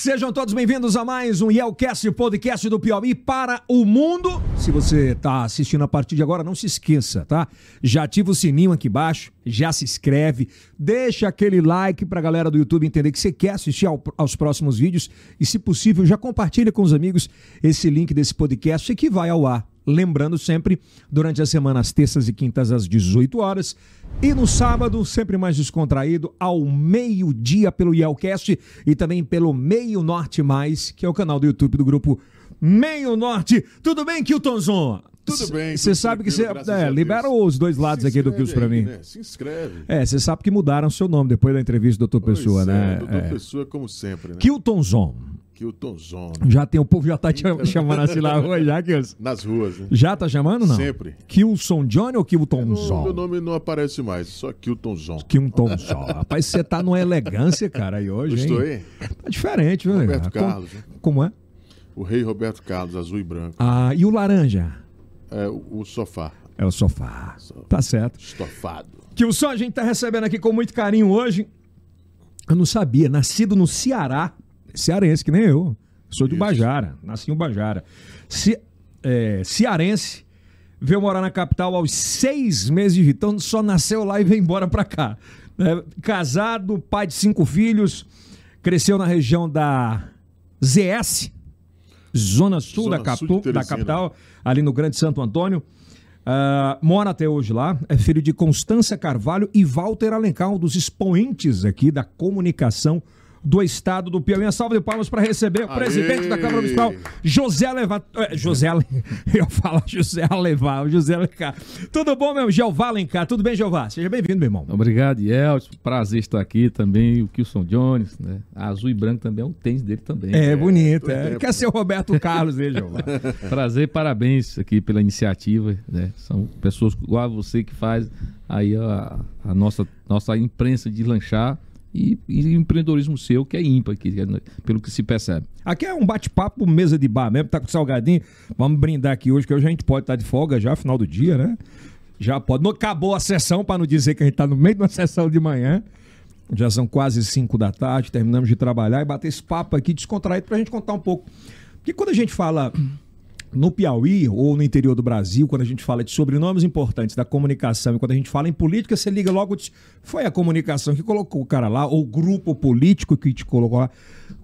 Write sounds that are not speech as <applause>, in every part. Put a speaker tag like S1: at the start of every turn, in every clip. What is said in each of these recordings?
S1: Sejam todos bem-vindos a mais um Yelcast, podcast do Piauí para o mundo. Se você está assistindo a partir de agora, não se esqueça, tá? Já ativa o sininho aqui embaixo, já se inscreve, deixa aquele like para a galera do YouTube entender que você quer assistir ao, aos próximos vídeos e, se possível, já compartilha com os amigos esse link desse podcast que vai ao ar. Lembrando sempre, durante a semana, às terças e quintas, às 18 horas. E no sábado, sempre mais descontraído, ao meio-dia pelo Yelcast e também pelo Meio Norte Mais, que é o canal do YouTube do grupo Meio Norte. Tudo bem, Kiltonzon?
S2: Tudo bem.
S1: Você sabe que você. É, libera os dois lados aqui do Kills pra mim.
S2: Né? Se inscreve.
S1: É, você sabe que mudaram seu nome depois da entrevista do Dr. Pessoa,
S2: é,
S1: né?
S2: Doutor é. Pessoa, como sempre, né?
S1: Kiltonzon.
S2: Kiltonzon.
S1: Já tem, o povo já tá te <laughs> chamando assim na rua, já, Kilson?
S2: Nas ruas, né?
S1: Já tá chamando, não?
S2: Sempre.
S1: Kilson Johnny ou Kilton Zon?
S2: Meu nome não aparece mais, só Kilton Zon.
S1: Kilton Zon. Rapaz, você tá numa elegância, cara, aí hoje, hein?
S2: Estou aí.
S1: Tá diferente, viu,
S2: Roberto Carlos. Como,
S1: como é?
S2: O rei Roberto Carlos, azul e branco.
S1: Ah, e o laranja?
S2: É o, o sofá.
S1: É o sofá. Tá certo.
S2: Estofado.
S1: Kilson, a gente tá recebendo aqui com muito carinho hoje. Eu não sabia, nascido no Ceará, cearense, que nem eu. Sou de Bajara, nasci em Bajara. Ce, é, cearense, veio morar na capital aos seis meses de. Então só nasceu lá e veio embora pra cá. É, casado, pai de cinco filhos, cresceu na região da ZS, Zona Sul, Zona da, da capital, ali no Grande Santo Antônio. Uh, mora até hoje lá, é filho de Constância Carvalho e Walter Alencar, um dos expoentes aqui da comunicação do estado do Piauí. Uma salva de palmas para receber o Aê. presidente da Câmara Municipal, José Levar. É, José, <laughs> eu falo José Levar, José Alencar. Tudo bom, meu? Jeová Alencar. Tudo bem, Jeová? Seja bem-vindo, meu irmão.
S3: Obrigado, Elton. Prazer estar aqui também. O Kilson Jones, né? Azul e branco também é um tênis dele também.
S1: É, é bonito. É. Quer ser o Roberto <laughs> Carlos dele, Jeová.
S3: Prazer e parabéns aqui pela iniciativa. Né? São pessoas igual a você que faz aí a, a nossa, nossa imprensa de lanchar e, e empreendedorismo seu que é ímpar, aqui, pelo que se percebe.
S1: Aqui é um bate-papo, mesa de bar mesmo, tá com salgadinho. Vamos brindar aqui hoje, que hoje a gente pode estar de folga já, final do dia, né? Já pode. Não acabou a sessão, para não dizer que a gente está no meio de uma sessão de manhã. Já são quase 5 da tarde, terminamos de trabalhar e bater esse papo aqui descontraído para a gente contar um pouco. Porque quando a gente fala no Piauí ou no interior do Brasil, quando a gente fala de sobrenomes importantes da comunicação e quando a gente fala em política, você liga logo, foi a comunicação que colocou o cara lá, ou o grupo político que te colocou lá.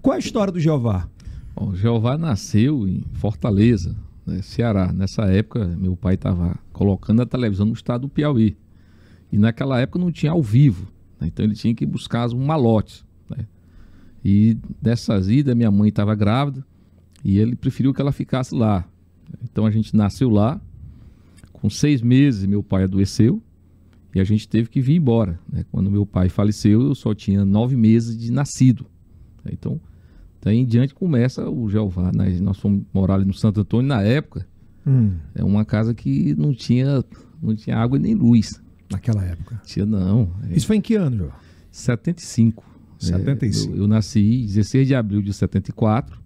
S1: Qual é a história do Jeová?
S3: Bom, Jeová nasceu em Fortaleza, né, Ceará. Nessa época, meu pai estava colocando a televisão no estado do Piauí. E naquela época não tinha ao vivo, né, então ele tinha que buscar um malotes. Né? E dessas idas, minha mãe estava grávida e ele preferiu que ela ficasse lá. Então a gente nasceu lá, com seis meses meu pai adoeceu e a gente teve que vir embora. Né? Quando meu pai faleceu, eu só tinha nove meses de nascido. Então, daí em diante começa o Jeová. Né? Nós fomos morar ali no Santo Antônio na época. Hum. É uma casa que não tinha, não tinha água nem luz.
S1: Naquela época?
S3: Tinha não.
S1: É Isso foi em que ano, João?
S3: 75.
S1: 75.
S3: É, eu, eu nasci 16 de abril de 74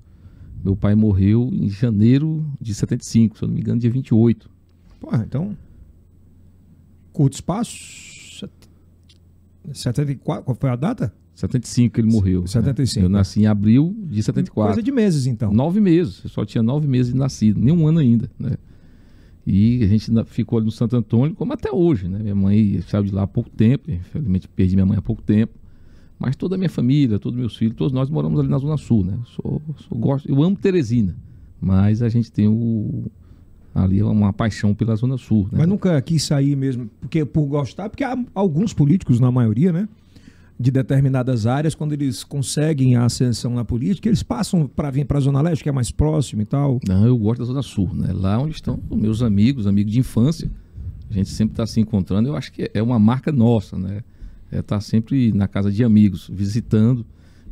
S3: meu pai morreu em janeiro de 75, se eu não me engano, dia 28.
S1: Pô, então. Curto espaço. 74, qual foi a data?
S3: 75 que ele morreu.
S1: 75.
S3: Né? Eu nasci em abril de 74.
S1: Coisa de meses, então.
S3: Nove meses. Eu só tinha nove meses de nascido, nem um ano ainda, né? E a gente ficou ali no Santo Antônio, como até hoje, né? Minha mãe saiu de lá há pouco tempo, infelizmente perdi minha mãe há pouco tempo. Mas toda a minha família, todos meus filhos, todos nós moramos ali na Zona Sul, né? Sou, sou, gosto, eu amo Teresina, mas a gente tem o, ali uma paixão pela Zona Sul. Né?
S1: Mas nunca quis sair mesmo, porque por gostar, porque há alguns políticos, na maioria, né? De determinadas áreas, quando eles conseguem a ascensão na política, eles passam para vir para a Zona Leste, que é mais próximo e tal.
S3: Não, eu gosto da Zona Sul, né? Lá onde estão meus amigos, amigos de infância. A gente sempre está se encontrando. Eu acho que é uma marca nossa, né? É, tá sempre na casa de amigos, visitando.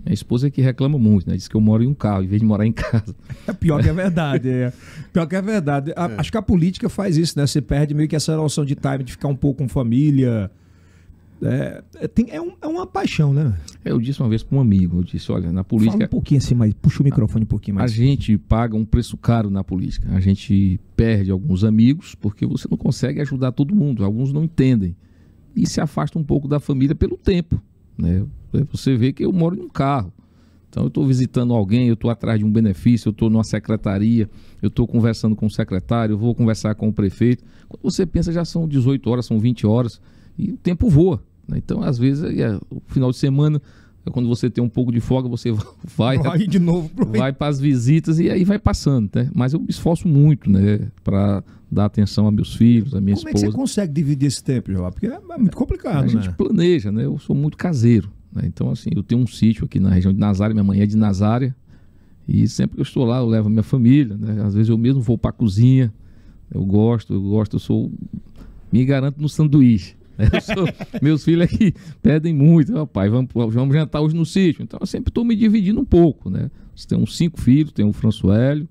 S3: Minha esposa é que reclama muito, né? Diz que eu moro em um carro em vez de morar em casa.
S1: É pior que é <laughs> verdade, é. Pior que é verdade. A, é. Acho que a política faz isso, né? Você perde meio que essa noção de time, de ficar um pouco com família. É, é, tem, é, um, é uma paixão, né?
S3: Eu disse uma vez para um amigo, eu disse, olha, na política... Fala
S1: um pouquinho assim, mas puxa o microfone um pouquinho mais.
S3: A gente paga um preço caro na política. A gente perde alguns amigos porque você não consegue ajudar todo mundo. Alguns não entendem e se afasta um pouco da família pelo tempo. Né? Você vê que eu moro em um carro. Então eu estou visitando alguém, eu estou atrás de um benefício, eu estou numa secretaria, eu estou conversando com o secretário, eu vou conversar com o prefeito. Quando você pensa, já são 18 horas, são 20 horas, e o tempo voa. Né? Então, às vezes, é, o final de semana, é quando você tem um pouco de folga, você <laughs> vai,
S1: Vai de novo pro
S3: vai para as visitas e aí vai passando, né? Mas eu me esforço muito, né, para dar atenção a meus filhos, a minha
S1: Como é que você
S3: esposa.
S1: consegue dividir esse tempo, João? Porque é muito complicado,
S3: a gente
S1: né?
S3: planeja, né? Eu sou muito caseiro, né? Então assim, eu tenho um sítio aqui na região de Nazária, minha mãe é de Nazária, e sempre que eu estou lá, eu levo a minha família, né? Às vezes eu mesmo vou para a cozinha. Eu gosto, eu gosto, eu sou me garanto no sanduíche. né? Sou- <laughs> meus filhos aqui pedem muito, "Ó, pai, vamos, vamos jantar hoje no sítio. Então eu sempre estou me dividindo um pouco, né? Você tem uns cinco filhos, tem o Françoélio,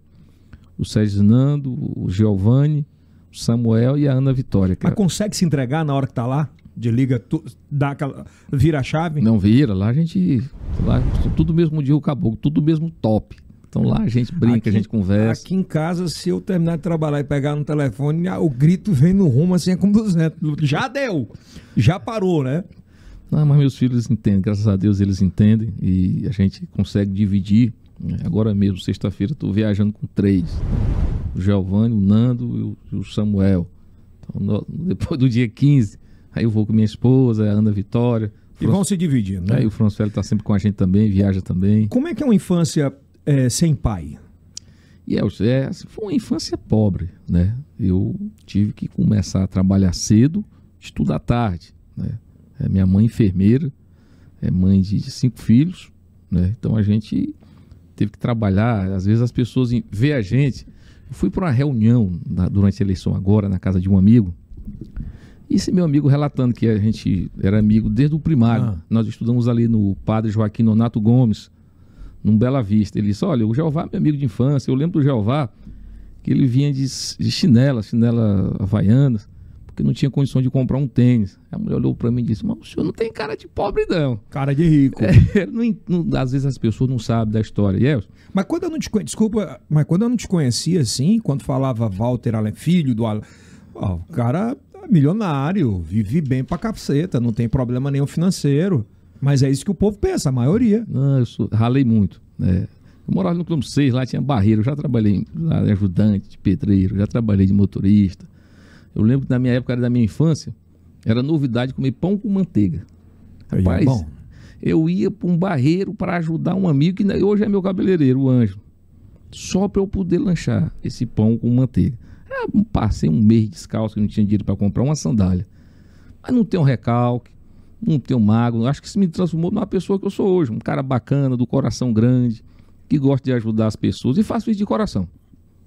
S3: o Sérgio Nando, o Giovanni, o Samuel e a Ana Vitória.
S1: Mas consegue se entregar na hora que tá lá? De liga, tu, dá aquela, vira a chave?
S3: Não vira, lá a gente. Lá, tudo mesmo dia o caboclo, tudo mesmo top. Então lá a gente brinca,
S1: Aqui-
S3: a gente conversa.
S1: Aqui em casa, se eu terminar de trabalhar e pegar no telefone, ah, o grito vem no rumo assim, é como 200. Já deu! Já parou, né?
S3: Não, mas meus filhos entendem, graças a Deus eles entendem e a gente consegue dividir. Né? Agora mesmo, sexta-feira, estou viajando com três: o Giovanni, o Nando e o, Samuel. Então, no- depois do dia 15, aí eu vou com minha esposa, a Ana Vitória.
S1: E vão se dividindo, né?
S3: Aí o François está sempre com a gente também, viaja também.
S1: Como é que é uma infância é, sem pai?
S3: E é, é, assim, foi uma infância pobre, né? Eu tive que começar a trabalhar cedo, estudar tarde, né? É, minha mãe é enfermeira, é mãe de, de cinco filhos, né? Então a gente teve que trabalhar. Às vezes as pessoas em- vê a gente. Eu fui para uma reunião na- durante a eleição agora na casa de um amigo. E esse meu amigo relatando que a gente era amigo desde o primário.
S1: Ah.
S3: Nós estudamos ali no Padre Joaquim Nonato Gomes, num Bela Vista. Ele disse: Olha, o Jeová é meu amigo de infância. Eu lembro do Jeová que ele vinha de, de chinela, chinela havaianas, porque não tinha condição de comprar um tênis. A mulher olhou para mim e disse: Mas o senhor não tem cara de pobre, não.
S1: Cara de rico.
S3: É, <laughs> não não- às vezes as pessoas não sabem da história. E é,
S1: Mas quando eu não te desculpa, mas quando eu não te conhecia assim, quando falava Walter Allen, filho do Allen, o cara é milionário, vive bem pra caceta, não tem problema nenhum financeiro. Mas é isso que o povo pensa, a maioria.
S3: Não, eu sou- ralei muito. Né? Eu morava no quilômetro 6, lá tinha barreiro. Já trabalhei lá de ajudante, de pedreiro, já trabalhei de motorista. Eu lembro que na minha época, era da minha infância, era novidade comer pão com manteiga.
S1: É
S3: Rapaz,
S1: bom.
S3: eu ia para um barreiro para ajudar um amigo que hoje é meu cabeleireiro, o Anjo. Só para eu poder lanchar esse pão com manteiga. Passei um mês descalço, que não tinha dinheiro para comprar uma sandália. Mas não tem um recalque, não tem um mago. Acho que isso me transformou numa pessoa que eu sou hoje. Um cara bacana, do coração grande, que gosta de ajudar as pessoas e faço isso de coração.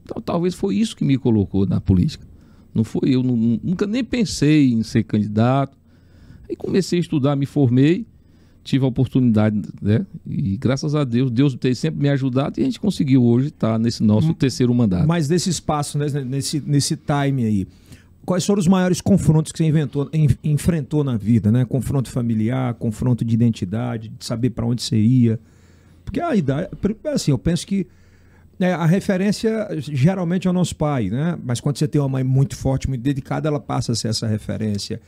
S3: Então talvez foi isso que me colocou na política. Não foi eu, nu- nunca nem pensei em ser candidato. Aí comecei a estudar, me formei, tive a oportunidade, né? E graças a Deus, Deus tem sempre me ajudado e a gente conseguiu hoje estar nesse nosso terceiro mandato.
S1: Mas desse espaço, né, nesse, nesse time aí, quais foram os maiores confrontos que você inventou, en- enfrentou na vida, né? Confronto familiar, confronto de identidade, de saber para onde você ia. Porque a idade, assim, eu penso que né, a referência geralmente é o nosso pai, né? Mas quando você tem uma mãe muito forte, muito dedicada, ela passa a ser essa referência.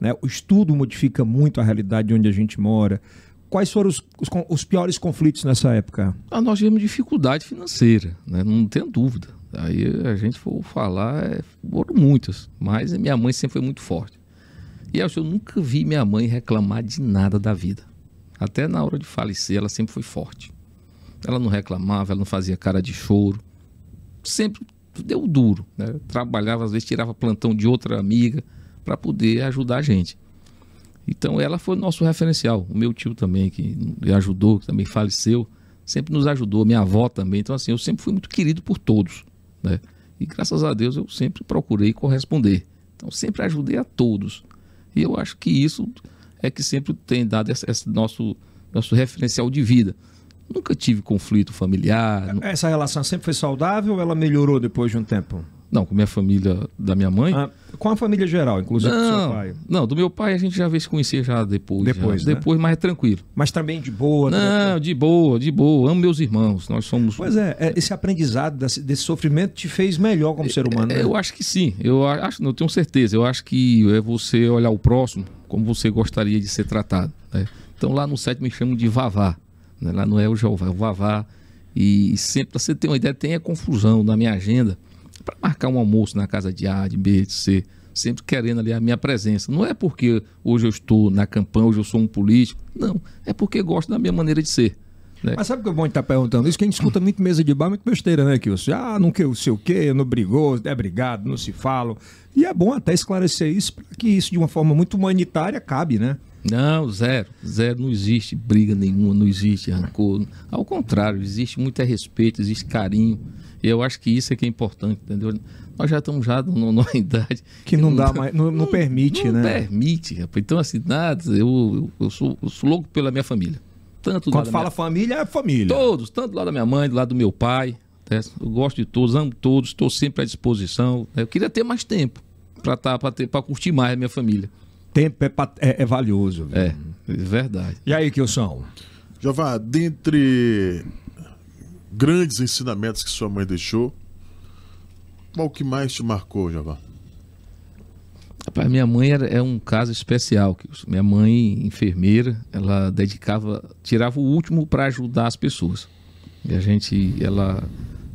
S1: Né? O estudo modifica muito a realidade de onde a gente mora. Quais foram os, os os piores conflitos nessa época?
S3: Ah, nós tivemos dificuldade financeira, né? não tem dúvida. Aí a gente for falar, é, foram muitas, mas minha mãe sempre foi muito forte. E eu, eu nunca vi minha mãe reclamar de nada da vida. Até na hora de falecer, ela sempre foi forte. Ela não reclamava, ela não fazia cara de choro. Sempre deu duro. Né? Trabalhava, às vezes tirava plantão de outra amiga para poder ajudar a gente. Então ela foi nosso referencial. O meu tio também, que me ajudou, que também faleceu, sempre nos ajudou. Minha avó também. Então, assim, eu sempre fui muito querido por todos. Né? E graças a Deus eu sempre procurei corresponder. Então, sempre ajudei a todos. E eu acho que isso é que sempre tem dado esse nosso, nosso referencial de vida. Nunca tive conflito familiar.
S1: Essa relação sempre foi saudável ou ela melhorou depois de um tempo?
S3: Não, com minha família da minha mãe.
S1: Ah, com a família geral, inclusive com seu
S3: não,
S1: pai.
S3: não, do meu pai a gente já veio se conhecer já depois.
S1: Depois,
S3: já.
S1: né?
S3: Depois, mas é tranquilo.
S1: Mas também de boa.
S3: Não, de boa, de boa. Amo meus irmãos. Nós somos.
S1: Pois é, é, esse aprendizado desse, sofrimento te fez melhor como ser humano. né?
S3: É, Eu acho que sim. Eu acho, não tenho certeza. Eu acho que é você olhar o próximo como você gostaria de ser tratado. né? Então lá no site me chamam de Vavá. Né? lá não é o Jeová, é o Vavá. E, e sempre, pra você ter uma ideia, tem a confusão na minha agenda para marcar um almoço na casa de A, de B, de C, sempre querendo ali a minha presença. Não é porque hoje eu estou na campanha, hoje eu sou um político. Não, é porque gosto da minha maneira de ser. né?
S1: Mas sabe o que é bom estar perguntando isso? Quem escuta muito mesa de bar, muito besteira, né, Kilson? Ah, não que, sei o quê, não brigou, é brigado, não se falam. E é bom até esclarecer isso para que isso, de uma forma muito humanitária, cabe, né?
S3: Não, zero. Zero. Não existe briga nenhuma, não existe rancor. Ao contrário, existe muito é respeito, existe carinho. E eu acho que isso é que é importante, entendeu? Nós já estamos já numa, <laughs> idade
S1: Que não dá mais, não, não permite,
S3: não
S1: né?
S3: permite, rapaz. Então, assim, nada, eu, eu, eu sou, eu sou louco pela minha família. Tanto
S1: Quando fala
S3: minha-
S1: família, é família.
S3: Todos, tanto lado da minha mãe, do lado do meu pai. né? Eu gosto de todos, amo todos, estou sempre à disposição. né? Eu queria ter mais tempo para tá, para curtir mais a minha família.
S1: Tempo é, é- é valioso. viu?
S3: É, é verdade.
S1: E aí, Kilson?
S2: Jeová, dentre grandes ensinamentos que sua mãe deixou, qual que mais te marcou, Jeová?
S3: Rapaz, minha mãe era, é um caso especial. Kilson. Minha mãe, enfermeira, ela dedicava, tirava o último para ajudar as pessoas. E a gente, ela,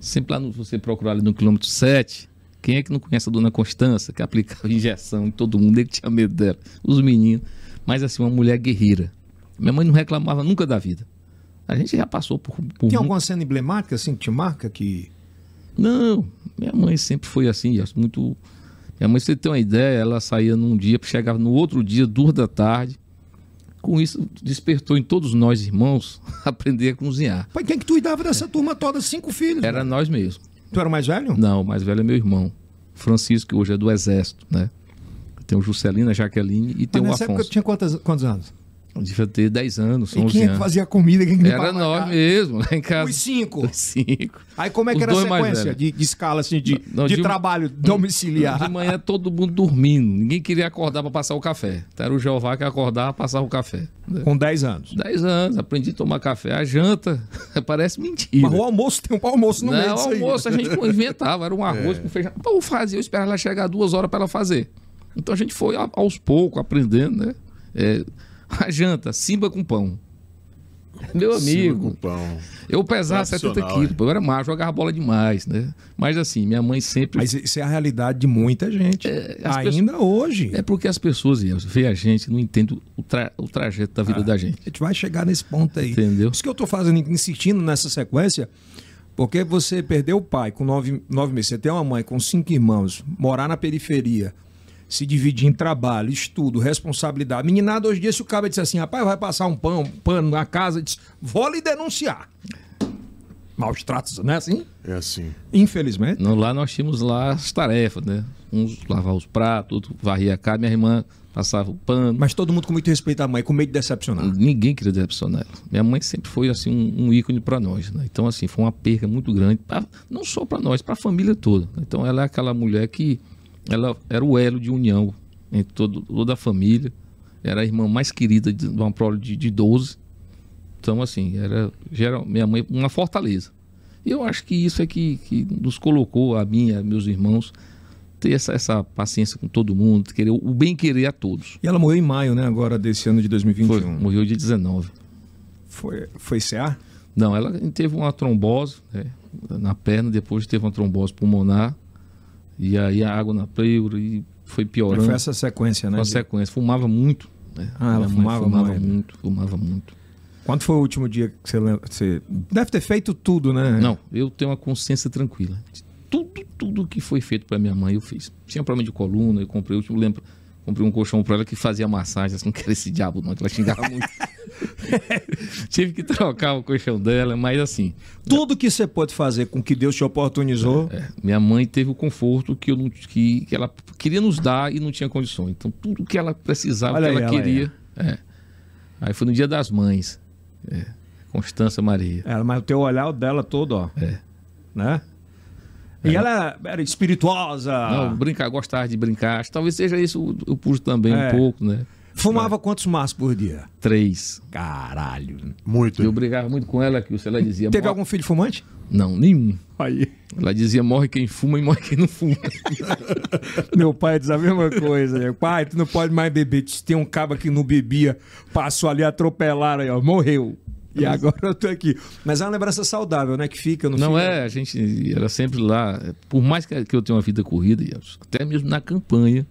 S3: sempre lá no, você procurar ali no quilômetro 7, quem é que não conhece a dona Constança, que aplicava <laughs> injeção em todo mundo, ele tinha medo dela, os meninos. Mas assim, uma mulher guerreira. Minha mãe não reclamava nunca da vida. A gente já passou por. por
S1: Tem alguma cena emblemática assim que te marca que.
S3: Não, minha mãe sempre foi assim, muito. Minha mãe, pra você ter uma ideia, ela saía num dia, chegava no outro dia, duas da tarde. Com isso, despertou em todos nós, irmãos, <laughs> aprender a cozinhar.
S1: Pai, quem que tu cuidava dessa turma toda? Cinco filhos.
S3: Era
S1: mano.
S3: nós mesmos.
S1: Tu era o mais velho?
S3: Não, o mais velho é meu irmão, Francisco, que hoje é do Exército, né? Tem o Juscelino, a Jaqueline e tem
S1: Mas
S3: o
S1: nessa época
S3: Afonso.
S1: tu tinha quantos, quantos anos?
S3: Devia ter 10 anos,
S1: E
S3: 11
S1: quem é que
S3: anos.
S1: fazia comida? Quem que
S3: Era nós mesmo, lá em casa.
S1: Os cinco.
S3: Os cinco.
S1: Aí como é que
S3: Os
S1: era a sequência de, de escala, assim, de,
S3: Não,
S1: de
S3: de-
S1: trabalho domiciliar?
S3: De manhã todo mundo dormindo. Ninguém queria acordar para passar o café. Então era o Jeová que acordava para passar o café.
S1: Com 10 anos.
S3: 10 anos, aprendi a tomar café. A janta <laughs> parece mentira.
S1: Mas o almoço tem um almoço no meio
S3: Não,
S1: disso
S3: o
S1: aí.
S3: almoço a gente inventava, era um <laughs> arroz com feijão. Pô, eu fazia, eu esperava ela chegar duas horas para ela fazer. Então a gente foi aos poucos aprendendo, né? É, a janta, simba com pão. Meu amigo,
S2: com pão.
S3: eu pesava 70
S2: Tradicional,
S3: quilos, pô, eu era macho, jogava bola demais, né? Mas assim, minha mãe sempre.
S1: Mas isso é a realidade de muita gente.
S3: as
S1: Ainda hoje.
S3: É porque as pessoas veem a gente, não entendem o, tra- o trajeto da vida da gente.
S1: A gente vai chegar nesse ponto aí.
S3: Entendeu?
S1: Isso que eu tô fazendo, insistindo nessa sequência, porque você perdeu o pai com nove, nove meses, você tem uma mãe com cinco irmãos, morar na periferia, se dividir em trabalho, estudo, responsabilidade. Meninada, hoje em dia, se o cara disser assim, rapaz, vai passar um pano, um pano na casa, diz, vou lhe denunciar. Maus tratos, não é assim?
S2: É assim.
S1: Infelizmente.
S3: Não, lá nós tínhamos lá as tarefas, né? Uns lavar os pratos, outro varria a casa, minha irmã passava o pano.
S1: Mas todo mundo com muito respeito à mãe, com medo de decepcionar.
S3: Ninguém queria decepcionar ela. Minha mãe sempre foi assim um, um ícone para nós, né? Então assim foi uma perca muito grande, pra- não só para nós, para a família toda. Então ela é aquela mulher que ela era o elo de união entre todo, toda a família. Era a irmã mais querida de de uma prole de, de 12. Então assim era geral, minha mãe uma fortaleza. E eu acho que isso é que, que nos colocou a mim, a meus irmãos ter essa, essa paciência com todo mundo, querer o bem querer a todos.
S1: E ela morreu em maio, né, agora desse ano de 2021.
S3: Foi, morreu dia 19.
S1: Foi, foi CA?
S3: Não, ela teve uma trombose né, na perna, depois teve uma trombose pulmonar, e aí a água na pleura e foi piorando.
S1: Foi essa sequência, né?
S3: Foi
S1: de-
S3: sequência. Fumava muito. Né?
S1: Ah, ela fumava
S3: fumava
S1: muito.
S3: muito, fumava muito.
S1: Quando foi o último dia que você lembra? Você deve ter feito tudo, né?
S3: Não, eu tenho uma consciência tranquila. Tudo, tudo que foi feito para minha mãe eu fiz. Tinha problema de coluna, eu comprei, eu lembro, comprei um colchão para ela que fazia massagem, assim, <laughs> não quero esse diabo não, que ela xingava <laughs> muito. <laughs> Tive que trocar o colchão dela, mas assim,
S1: Tudo que você pode fazer com que Deus te oportunizou.
S3: É, minha mãe teve o conforto que, eu não, que, que ela queria nos dar e não tinha condições. Então, tudo que ela precisava,
S1: Olha
S3: que
S1: aí,
S3: ela
S1: ela
S3: queria. É. Aí foi no dia das mães. É. Constança Maria.
S1: Ela, mas o teu olhar dela todo, ó.
S3: É.
S1: Né? E ela era espirituosa.
S3: Não, brincar, gostava de brincar. Acho que Talvez seja isso o, o puxo também
S1: É.
S3: um pouco, né?
S1: Fumava quantos maços por dia?
S3: Três.
S1: Caralho.
S2: Muito.
S3: Eu brigava muito com ela, que ela dizia.
S1: Teve
S3: "Morre-"
S1: algum filho fumante?
S3: Não, nenhum.
S1: Aí.
S3: Ela dizia morre quem fuma e morre quem não fuma. <laughs>
S1: Meu pai diz a mesma coisa. né? Pai, tu não pode mais beber. Tem um cabo que não bebia, passou ali, atropelaram aí, ó, morreu. E agora eu tô aqui. Mas é uma lembrança saudável, né? Que fica no
S3: Não é, a gente era sempre lá. Por mais que eu tenha uma vida corrida, até mesmo na campanha,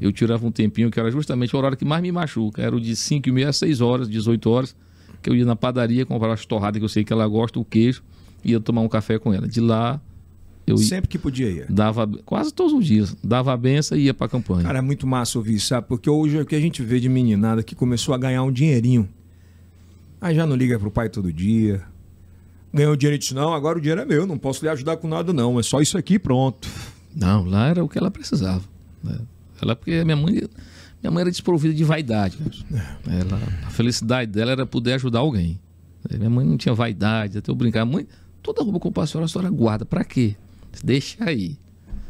S3: eu tirava um tempinho que era justamente o horário que mais me machuca. Era o de 5 e meia a 6 horas, 18 horas, que eu ia na padaria, comprava as torradas que eu sei que ela gosta, o queijo, e ia tomar um café com ela. De lá, eu ia-
S1: Sempre que podia ir.
S3: dava, quase todos os dias, dava a benção e ia pra campanha.
S1: Cara, é muito massa ouvir isso, sabe? Porque hoje é o que a gente vê de meninada que começou a ganhar um dinheirinho. Aí já não liga pro pai todo dia. Ganhou dinheiro e disse, não, agora o dinheiro é meu, não posso lhe ajudar com nada não, é só isso aqui pronto.
S3: Não, lá era o que ela precisava. né? Ela, porque minha mãe, minha mãe era desprovida de vaidade. cara. Ela, a felicidade dela era poder ajudar alguém. Minha mãe não tinha vaidade, até eu brincar. Mãe, toda roupa passo, a senhora guarda. Pra quê? Deixa aí.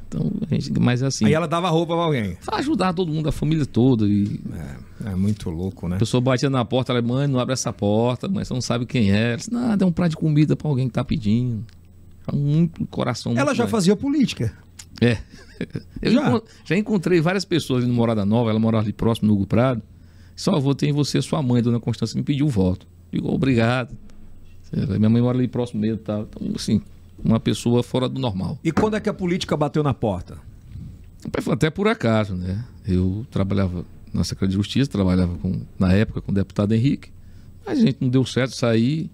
S3: Então, a gente, mas assim,
S1: Aí ela dava roupa pra alguém.
S3: ajudar todo mundo, a família toda. E
S1: É, é muito louco, né?
S3: a pessoa batia na porta, ela, mãe, não abre essa porta, mas você não sabe quem é. Ela disse, não, dá um prato de comida pra alguém que tá pedindo. É Muito coração.
S1: Ela
S3: muito
S1: já fazia política.
S3: É. Eu
S1: Já?
S3: já? já encontrei várias pessoas ali no Morada Nova, ela morava ali próximo no Hugo Prado. Só votei em você, sua mãe, dona Constância, me pediu o voto. Digo, obrigado. Minha mãe mora ali próximo mesmo, tá? Então, assim, uma pessoa fora do normal.
S1: E quando é que a política bateu na porta?
S3: Até por acaso, né? Eu trabalhava na Secretaria de Justiça, trabalhava com, na época com o deputado Henrique, mas a gente não deu certo sair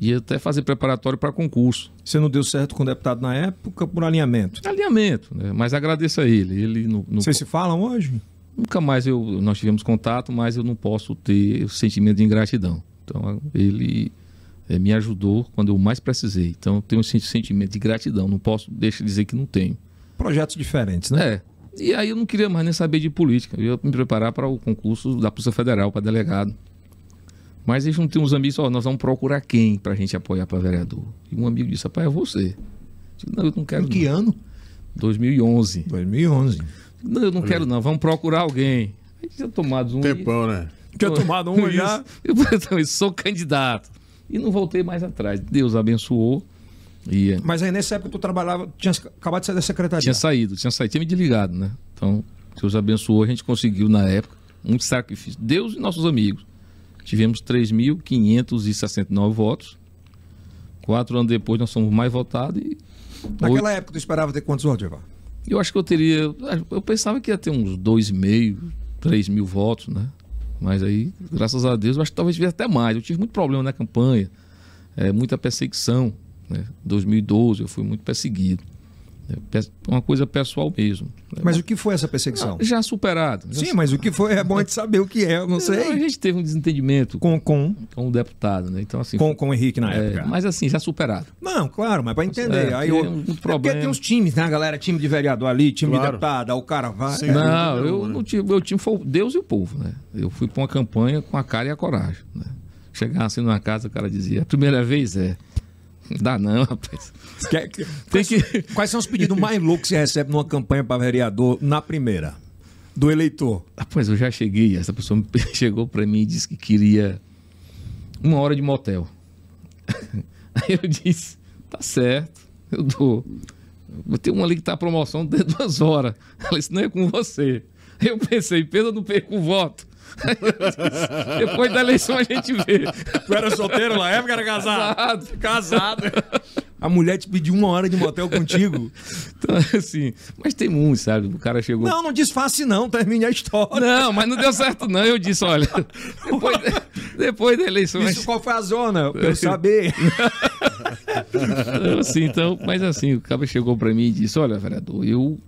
S3: ia até fazer preparatório para concurso.
S1: Você não deu certo com o deputado na época por alinhamento.
S3: Alinhamento, né? Mas agradeço a ele. Ele no, no-
S1: Vocês se falam hoje?
S3: Nunca mais eu, nós tivemos contato, mas eu não posso ter o sentimento de ingratidão. Então, ele eh, me ajudou quando eu mais precisei. Então, eu tenho esse sentimento de gratidão. Não posso deixar de dizer que não tenho.
S1: Projetos diferentes, né?
S3: É. E aí eu não queria mais nem saber de política. Eu ia me preparar para o concurso da Polícia Federal, para delegado. Mas eles não tem uns amigos, ó, nós vamos procurar quem para a gente apoiar para vereador. E um amigo disse, rapaz, é você. Eu digo, não, eu não quero
S1: Em que
S3: não.
S1: ano?
S3: 2011.
S1: 2011.
S3: Não, eu não quero não, vamos procurar alguém. Aí tinha tomado um... e-
S2: Tempão, né?
S1: Tinha tomado um <laughs> já.
S3: Eu falei, então, eu sou candidato. E não voltei mais atrás. Deus abençoou. E eh,
S1: Mas aí nessa época tu trabalhava, tinha acabado de sair da secretaria.
S3: tinha saído, tinha saído, tinha me desligado, né? Então, Deus abençoou, a gente conseguiu na época, muito sacrifício. Deus e nossos amigos. Tivemos 3.569 votos. Quatro anos depois nós somos mais votados e
S1: Naquela época tu esperava ter quantos votos, Ivan?
S3: eu acho que eu teria. Eu pensava que ia ter uns 2,5, 3 mil votos, né? Mas aí, graças a Deus, eu acho que talvez tivesse até mais. Eu tive muito problema na campanha, é, muita perseguição. Né? 2012 eu fui muito perseguido. É, uma coisa pessoal mesmo.
S1: Mas o que foi essa perseguição?
S3: Já superado. Já
S1: Sim, mas o que foi é bom a gente saber o que é, eu não
S3: A
S1: sei.
S3: gente teve um desentendimento com,
S1: Com, com,
S3: o deputado, né? Então, assim.
S1: com, com o Henrique na
S3: é,
S1: época.
S3: mas assim, já superado.
S1: Não, claro, mas pra entender.
S3: É,
S1: aí eu,
S3: um
S1: é porque
S3: problema.
S1: tem os times, né, galera? Time de vereador ali, time de
S2: Claro.
S1: deputado, aí o cara vai.
S2: Sim.
S1: É.
S3: Não,
S2: dúvida
S3: eu
S2: nenhuma,
S3: não
S2: né?
S3: tive. Meu time foi Deus e o povo, né? Eu fui para uma campanha com a cara e a coragem. Né? Chegar assim numa casa, o cara dizia: a primeira vez é. Dá não, rapaz.
S1: Quer- que-
S3: Tem que.
S1: Quais são os pedidos mais loucos que você recebe numa campanha pra vereador na primeira? Do eleitor.
S3: Rapaz, eu já cheguei. Essa pessoa <laughs> chegou para mim e disse que queria uma hora de motel. <laughs> Aí eu disse: tá certo, eu dou. Vou ter uma ali que tá a promoção de duas horas. Ela disse: não é com você. Eu pensei, Pedro, não perco o voto. <laughs> Depois da eleição a gente vê.
S1: Tu era solteiro na época, era
S3: Casado.
S1: Casado. <laughs> A mulher te pediu uma hora de motel contigo.
S3: Então, assim, mas tem muitos, sabe? O cara chegou.
S1: Não, não disfarce não, termine a história.
S3: Não, mas não deu certo, não. Eu disse, olha, <laughs> depois, da- depois da eleição.
S1: Isso qual foi a zona? Pra eu saber.
S3: Então, assim, então, mas assim, o cara chegou pra mim e disse: Olha, vereador, eu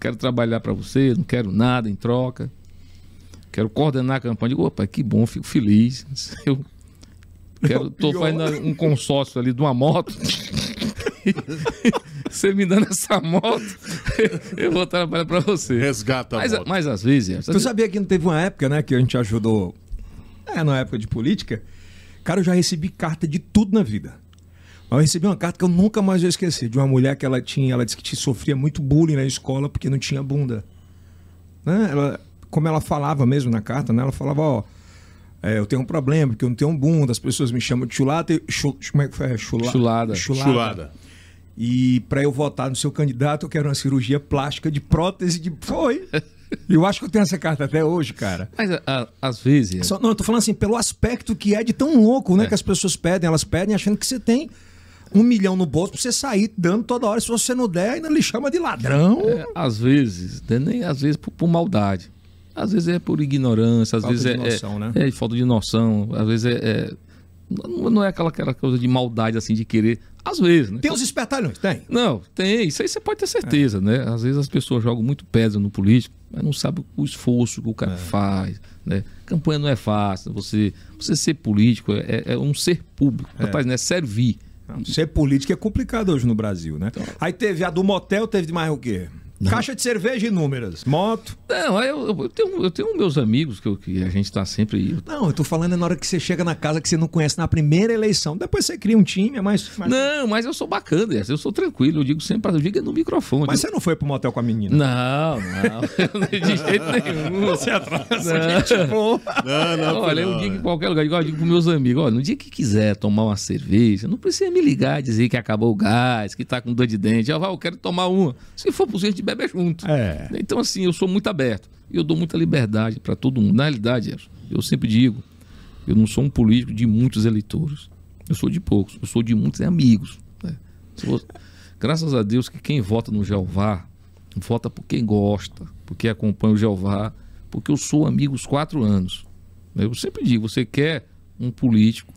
S3: quero trabalhar pra você, não quero nada em troca, quero coordenar a campanha. Eu digo, opa, que bom, fico feliz. <laughs> Eu quero, tô fazendo um consórcio ali de uma moto. <laughs> Você me dando essa moto, eu vou trabalhar pra você.
S2: Resgata a
S3: Mas,
S2: moto.
S3: mas às vezes.
S1: Tu sabia que não teve uma época, né, que a gente ajudou. É, na época de política. Cara, eu já recebi carta de tudo na vida. Mas eu recebi uma carta que eu nunca mais vou esquecer. De uma mulher que ela tinha, ela disse que sofria muito bullying na escola porque não tinha bunda. Né? Ela, como ela falava mesmo na carta, né? Ela falava, ó. é, eu tenho um problema, porque eu não tenho bunda, as pessoas me chamam de chulata. e- Chu, como é que foi? Chula,
S3: Chulada.
S2: Chulada.
S1: E para eu votar no seu candidato, eu quero uma cirurgia plástica de prótese de. Foi. <laughs> Eu acho que eu tenho essa carta até hoje, cara.
S3: Mas a, a, às vezes.
S1: Só, não, eu tô falando assim, pelo aspecto que é de tão louco, né? É. Que as pessoas pedem, elas pedem achando que você tem um milhão no bolso pra você sair dando toda hora. Se você não der, ainda lhe chama de ladrão.
S3: É, às vezes, né, nem às vezes por, por, maldade. Às vezes é por ignorância, às falta vezes é, noção, é, né? é, falta de noção, às vezes é, é não, é aquela, aquela coisa de maldade assim de querer. Às vezes, né?
S1: Tem os espertalhões, tem?
S3: Não, tem. Isso aí você pode ter certeza, é. né? Às vezes as pessoas jogam muito pedra no político, mas não sabem o esforço que o cara é. faz, né? Campanha não é fácil. Você, você ser político é, é um ser público. É. Rapaz, não é servir.
S1: Não, ser político é complicado hoje no Brasil, né? Então... Aí teve a do motel, teve de mais o quê? Não. Caixa de cerveja inúmeras. Moto.
S3: Não, eu, eu, tenho, eu tenho meus amigos que, eu, que a gente está sempre.
S1: Não, eu tô falando na hora que você chega na casa que você não conhece na primeira eleição. Depois você cria um time, é mais. mais...
S3: Não, mas eu sou bacana, eu sou tranquilo. Eu digo sempre, eu digo no microfone.
S1: Mas
S3: digo...
S1: você não foi pro motel com a menina?
S3: Não, não. <laughs> de jeito nenhum. Você atrasa, não. gente boa. Não, não. Olha, eu digo em qualquer lugar, igual eu digo pros meus amigos, olha, no dia que quiser tomar uma cerveja, não precisa me ligar e dizer que acabou o gás, que tá com dor de dente. Ah, eu quero tomar uma. Se for pro gente beber junto.
S1: É.
S3: Então, assim, eu sou muito aberto. E eu dou muita liberdade para todo mundo. Na realidade, eu sempre digo, eu não sou um político de muitos eleitores. Eu sou de poucos. Eu sou de muitos amigos. Né? Você... Graças a Deus que quem vota no Jeová, vota por quem gosta, porque acompanha o Jeová, porque eu sou amigo os quatro anos. Eu sempre digo, você quer um político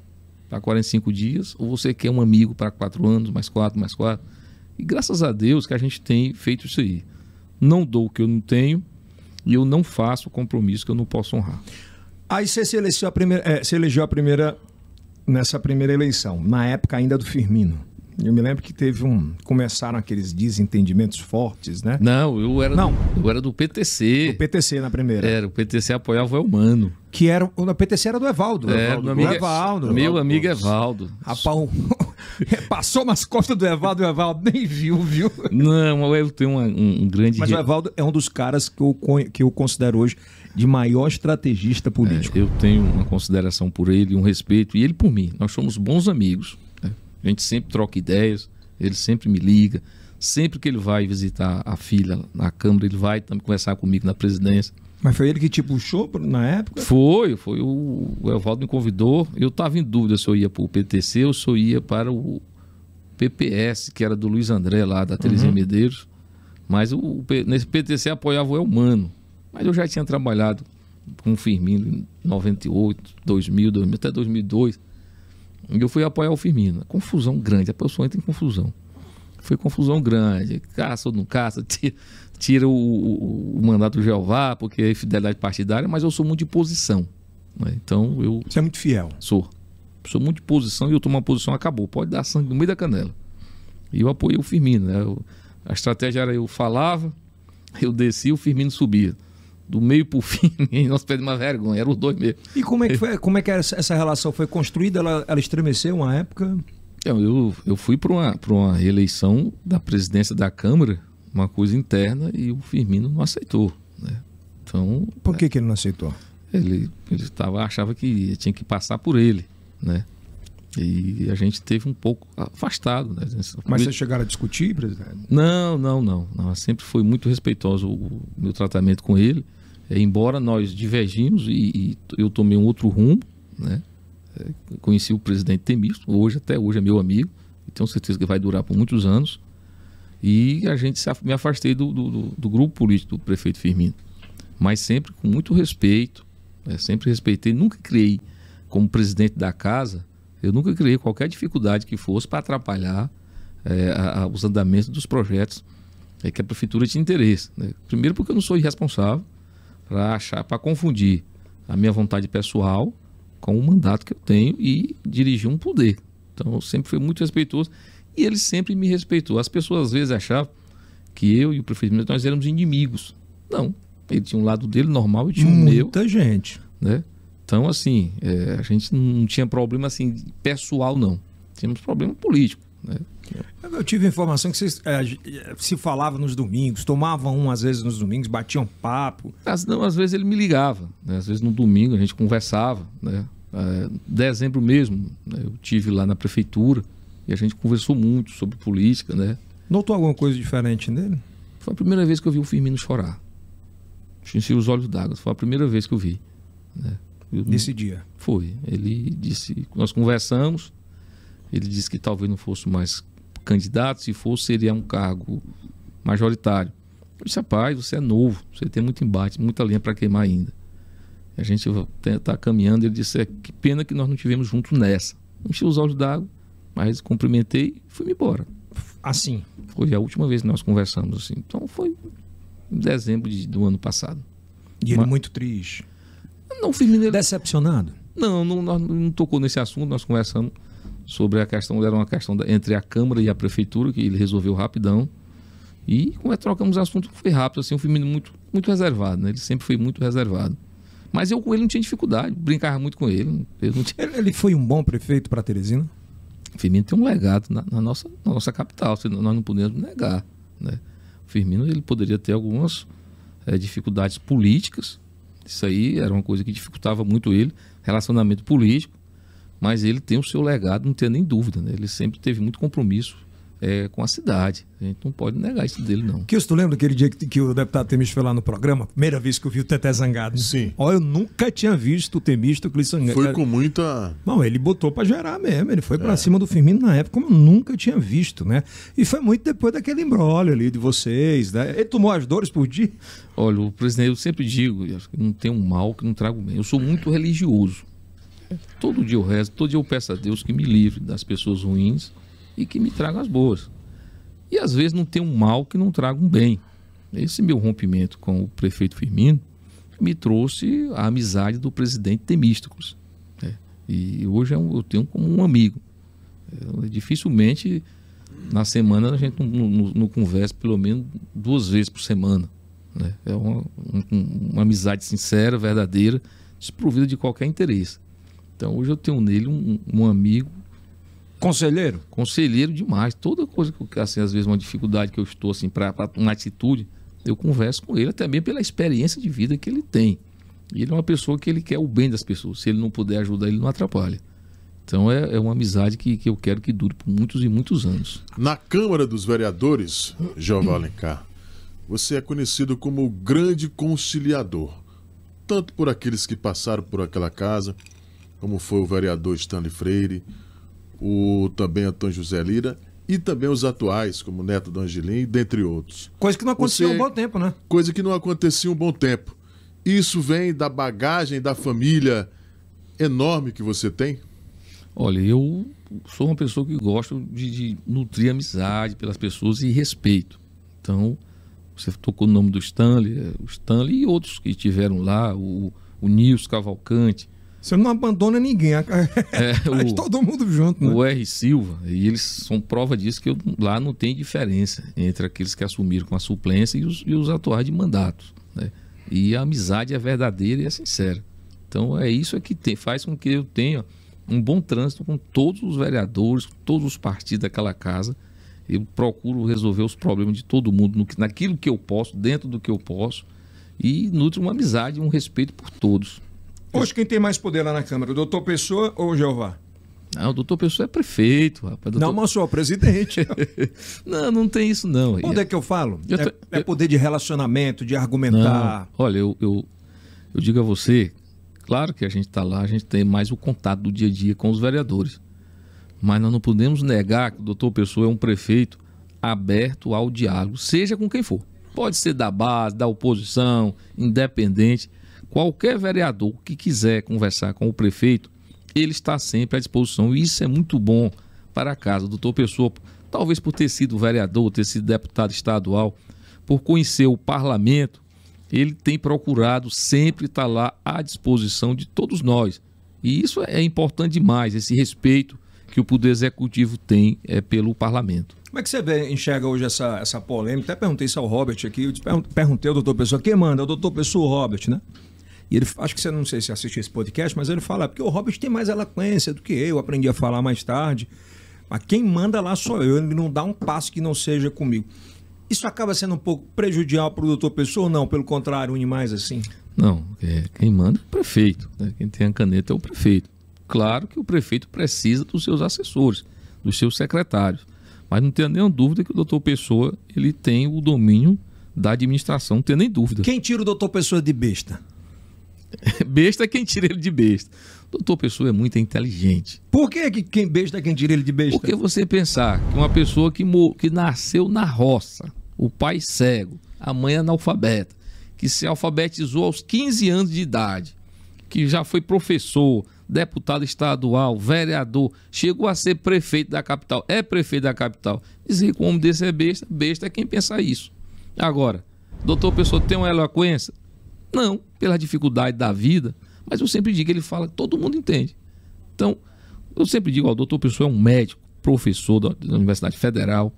S3: para 45 dias ou você quer um amigo para quatro anos, mais quatro, mais quatro? E graças a Deus que a gente tem feito isso aí não dou o que eu não tenho e eu não faço compromisso que eu não posso honrar.
S1: Aí você se elegeu a primeira, é, se elegeu a primeira nessa primeira eleição, na época ainda do Firmino. Eu me lembro que teve um. Começaram aqueles desentendimentos fortes, né?
S3: Não, eu era, Não. Do, eu era do PTC.
S1: Do PTC na primeira.
S3: Era, o PTC apoiava o Elmano.
S1: Que era. O PTC era do Evaldo.
S3: É,
S1: Evaldo,
S3: amigo, Evaldo. Meu amigo Evaldo.
S1: Rapaz, <laughs> passou umas costas do Evaldo e o Evaldo nem viu, viu?
S3: Não, eu tenho um, um grande.
S1: Mas o Evaldo é um dos caras que eu, que eu considero hoje de maior estrategista político.
S3: É, eu tenho uma consideração por ele, um respeito, e ele por mim. Nós somos bons amigos. A gente sempre troca ideias, ele sempre me liga. Sempre que ele vai visitar a filha na Câmara, ele vai também conversar comigo na presidência.
S1: Mas foi ele que te puxou na época?
S3: Foi, foi o, o Evaldo me convidou. Eu estava em dúvida se eu ia para o PTC ou se eu ia para o PPS, que era do Luiz André lá, da Terezinha uhum. Medeiros. Mas o, nesse PTC apoiava o Elmano. Mas eu já tinha trabalhado com o Firmino em 98, 2000, 2000 até 2002. E eu fui apoiar o Firmino. Confusão grande, a pessoa entra em confusão. Foi confusão grande. Caça ou não caça, <laughs> tira, tira o, o, o, mandato do Jeová, porque é fidelidade partidária, mas eu sou muito de posição. Né? Então eu.
S1: Você é muito fiel.
S3: Sou. Sou muito de posição e eu tomo uma posição, acabou. Pode dar sangue no meio da canela. E eu apoiei o Firmino. Né? Eu, a estratégia era eu falava, eu descia, o Firmino subia do meio para o fim, <laughs> nós perdemos uma vergonha, eram os dois mesmo.
S1: E como é que foi, como é que essa relação foi construída? Ela, ela estremeceu uma época?
S3: Eu, eu, eu fui para uma, uma eleição da presidência da Câmara, uma coisa interna, e o Firmino não aceitou. Né? Então,
S1: Por que, que ele não aceitou?
S3: Ele, ele tava, achava que tinha que passar por ele. Né? E a gente teve um pouco afastado. Né?
S1: Mas vocês chegaram a discutir, presidente?
S3: Não, não, não, não. Sempre foi muito respeitoso o meu tratamento com ele. É, embora nós divergimos e, e, eu tomei um outro rumo, né? É, conheci o presidente Temisto, hoje, até hoje é meu amigo, e tenho certeza que vai durar por muitos anos. E a gente se, me afastei do, do, do, grupo político do prefeito Firmino. Mas sempre com muito respeito, né? sempre respeitei, nunca criei como presidente da casa eu nunca criei qualquer dificuldade que fosse para atrapalhar é, a, a, os andamentos dos projetos é, que a prefeitura tinha interesse. Né? Primeiro porque eu não sou irresponsável para achar, para confundir a minha vontade pessoal com o mandato que eu tenho e dirigir um poder. Então eu sempre fui muito respeitoso e ele sempre me respeitou. As pessoas às vezes achavam que eu e o prefeito nós éramos inimigos. Não, ele tinha um lado dele normal e tinha um
S1: Muita
S3: meu.
S1: Muita gente.
S3: Né? Então, assim, é, a gente não tinha problema assim pessoal, não. Tínhamos problema político. Né?
S1: Eu tive informação que vocês é, se falava nos domingos, tomavam um às vezes nos domingos, batiam papo.
S3: Às, não, às vezes ele me ligava, né? às vezes no domingo a gente conversava. Né? É, dezembro mesmo, né? eu tive lá na prefeitura e a gente conversou muito sobre política. Né?
S1: Notou alguma coisa diferente nele?
S3: Foi a primeira vez que eu vi o Firmino chorar. enchi os olhos d'água. Foi a primeira vez que eu vi. Né?
S1: Nesse dia?
S3: Foi. Ele disse, nós conversamos, ele disse que talvez não fosse mais candidato, se fosse seria um cargo majoritário. Eu disse, rapaz, você é novo, você tem muito embate, muita linha para queimar ainda. A gente está caminhando, ele disse, é, que pena que nós não tivemos juntos nessa. Enchi os olhos d'água, mas cumprimentei e fui-me embora.
S1: Assim?
S3: Foi a última vez que nós conversamos assim. Então foi em dezembro de, do ano passado.
S1: E ele Mas... muito triste?
S3: Não, Firmino...
S1: Decepcionado?
S3: Não, não, não, não tocou nesse assunto, nós conversamos sobre a questão, era uma questão da, entre a Câmara e a Prefeitura, que ele resolveu rapidão. E é, trocamos assunto, foi rápido, assim, um Firmino muito, muito reservado, né? Ele sempre foi muito reservado. Mas eu com ele não tinha dificuldade, brincava muito com ele.
S1: ele, tinha... ele foi um bom prefeito para Teresina?
S3: Firmino tem um legado na, na, nossa, na nossa capital, nós não podemos negar. Né? O Firmino ele poderia ter algumas é, dificuldades políticas, isso aí era uma coisa que dificultava muito ele, relacionamento político, mas ele tem o seu legado, não tem nem dúvida. Né? Ele sempre teve muito compromisso é, com a cidade. A gente não pode negar isso dele, não.
S1: Que tu lembra daquele dia que, que o deputado Temis foi lá no programa? Primeira vez que eu vi o Teté Zangado.
S2: Sim.
S1: Olha, eu nunca tinha visto o Temista o Zangado.
S2: Foi com muita.
S1: Não, ele botou para gerar mesmo. Ele foi para é. cima do Firmino na época, como eu nunca tinha visto, né? E foi muito depois daquele embrólio ali de vocês. Né? Ele tomou as dores por dia?
S3: Olha, o presidente, eu sempre digo, não tem um mal que não traga o bem. Eu sou muito religioso. Todo dia eu rezo, todo dia eu peço a Deus que me livre das pessoas ruins e que me traga as boas. E às vezes não tem um mal que não traga um bem. Esse meu rompimento com o prefeito Firmino me trouxe a amizade do presidente Temístocles. Né? E hoje é eu tenho como um amigo. É, dificilmente na semana a gente não, não, não, conversa pelo menos duas vezes por semana. Né? É uma, um, uma amizade sincera, verdadeira, desprovida de qualquer interesse. Então hoje eu tenho nele um, um amigo
S1: Conselheiro?
S3: Conselheiro demais. Toda coisa que, assim, às vezes, uma dificuldade que eu estou, assim, para uma atitude, eu converso com ele, também pela experiência de vida que ele tem. E ele é uma pessoa que ele quer o bem das pessoas. Se ele não puder ajudar, ele não atrapalha. Então é, é uma amizade que, que eu quero que dure por muitos e muitos anos.
S2: Na Câmara dos Vereadores, Jeová Alencar, você é conhecido como o grande conciliador. Tanto por aqueles que passaram por aquela casa, como foi o vereador Stanley Freire, o também Antônio José Lira e também os atuais, como Neto do Angelim, dentre outros.
S1: Coisa que não acontecia há um bom tempo, né?
S2: Coisa que não acontecia um bom tempo. Isso vem da bagagem da família enorme que você tem?
S3: Olha, eu sou uma pessoa que gosta de, de nutrir amizade pelas pessoas e respeito. Então, você tocou o nome do Stanley, é, o Stanley e outros que estiveram lá, o, o Nils Cavalcante,
S1: você não abandona ninguém. É, <laughs> o, todo mundo junto, né?
S3: O R. Silva, e eles são prova disso que eu, lá não tem diferença entre aqueles que assumiram com a suplência e os, e os atuais de mandatos. Né? E a amizade é verdadeira e é sincera. Então é isso que tem, faz com que eu tenha um bom trânsito com todos os vereadores, todos os partidos daquela casa. Eu procuro resolver os problemas de todo mundo no, naquilo que eu posso, dentro do que eu posso, e nutre uma amizade, um respeito por todos.
S1: Hoje quem tem mais poder lá na Câmara, o doutor Pessoa ou o Jeová?
S3: Não, o doutor Pessoa é prefeito, rapaz. Doutor...
S1: Não, mas sou presidente. <laughs>
S3: não, não tem isso não.
S1: Poder é que eu falo? Eu tô... é, é, poder de relacionamento, de argumentar.
S3: Não. Olha, eu, eu, eu digo a você, claro que a gente está lá, a gente tem mais o contato do dia a dia com os vereadores. Mas nós não podemos negar que o doutor Pessoa é um prefeito aberto ao diálogo, seja com quem for. Pode ser da base, da oposição, independente. Qualquer vereador que quiser conversar com o prefeito, ele está sempre à disposição. E isso é muito bom para a casa. Doutor Pessoa, talvez por ter sido vereador, ter sido deputado estadual, por conhecer o parlamento, ele tem procurado sempre estar lá à disposição de todos nós. E isso é importante demais, esse respeito que o Poder Executivo tem é, pelo parlamento.
S1: Como é que você vê, enxerga hoje essa, essa polêmica? Até perguntei isso ao Robert aqui, eu perguntei ao doutor Pessoa, quem manda? O doutor Pessoa Robert, né? E ele, acho que você não sei se assistiu esse podcast, mas ele fala, porque o Robert tem mais eloquência do que eu, aprendi a falar mais tarde. Mas quem manda lá sou eu, ele não dá um passo que não seja comigo. Isso acaba sendo um pouco prejudicial para o doutor Pessoa ou não? Pelo contrário, une mais assim?
S3: Não, é, quem manda é o prefeito. Né? Quem tem a caneta é o prefeito. Claro que o prefeito precisa dos seus assessores, dos seus secretários. Mas não tenha nenhuma dúvida que o doutor Pessoa ele tem o domínio da administração, não tem nem dúvida.
S1: Quem tira o doutor Pessoa de besta? <laughs>
S3: besta é quem tira ele de besta. Doutor Pessoa é muito inteligente.
S1: Por que, que quem besta é quem tira ele de besta?
S3: Porque você pensar que uma pessoa que, que nasceu na roça, o pai cego, a mãe analfabeta, que se alfabetizou aos 15 anos de idade, que já foi professor, deputado estadual, vereador, chegou a ser prefeito da capital, é prefeito da capital. Dizer que um homem desse é besta, besta é quem pensa isso. Agora, doutor Pessoa tem uma eloquência? Não, pela dificuldade da vida, mas eu sempre digo, ele fala, todo mundo entende. Então, eu sempre digo, o doutor Pessoa é um médico, professor da, da Universidade Federal,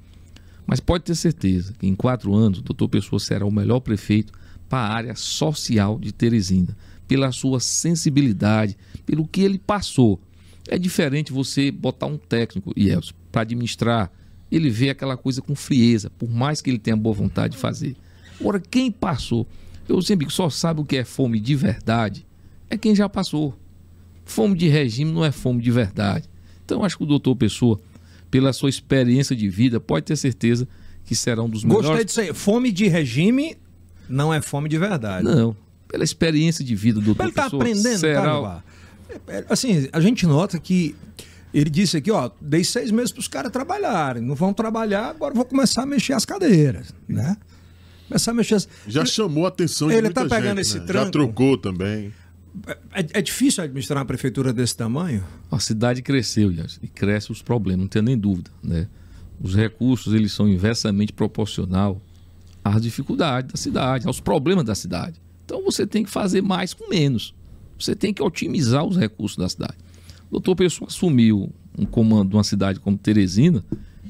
S3: mas pode ter certeza que em quatro anos o doutor Pessoa será o melhor prefeito para a área social de Teresina, pela sua sensibilidade, pelo que ele passou. É diferente você botar um técnico, Yelson, para administrar, ele vê aquela coisa com frieza, por mais que ele tenha boa vontade de fazer. Agora, quem passou, eu sempre só sabe o que é fome de verdade, é quem já passou. Fome de regime não é fome de verdade. Então, acho que o doutor Pessoa, pela sua experiência de vida, pode ter certeza que será um dos melhores.
S1: Gostei disso aí. Fome de regime não é fome de verdade.
S3: Não. Pela experiência de vida do
S1: doutor Ele está aprendendo, será... Tá, assim, a gente nota que ele disse aqui, ó, dei seis meses para os caras trabalharem. Não vão trabalhar, agora vou começar a mexer as cadeiras, né? Começar a mexer.
S2: Já ele, chamou a atenção de
S1: Ele
S2: está
S1: pegando
S2: gente,
S1: esse
S2: né?
S1: tranco.
S2: Já trocou também.
S1: É, é, difícil administrar uma prefeitura desse tamanho?
S3: A cidade cresceu, e cresce os problemas, não tem nem dúvida, né? Os recursos, eles são inversamente proporcional às dificuldades da cidade, aos problemas da cidade. Então você tem que fazer mais com menos. Você tem que otimizar os recursos da cidade. O doutor Pessoa assumiu um comando de uma cidade como Teresina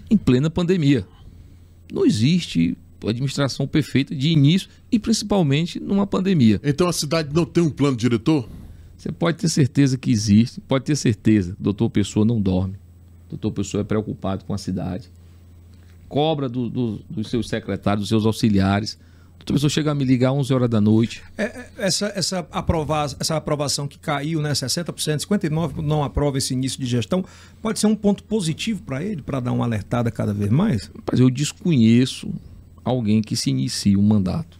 S3: em plena pandemia. Não existe administração perfeita de início e principalmente numa pandemia.
S2: Então a cidade não tem um plano diretor?
S3: Você pode ter certeza que existe, pode ter certeza. O doutor Pessoa não dorme. Doutor Pessoa é preocupado com a cidade. Cobra do, do, dos seus secretários, dos seus auxiliares a pessoa chega a me ligar 11 horas da noite.
S1: É, é, essa, essa, aprova essa aprovação que caiu, né, 60%, 59% não aprova esse início de gestão, pode ser um ponto positivo para ele, para dar uma alertada cada vez mais?
S3: Mas eu desconheço alguém que se inicie um mandato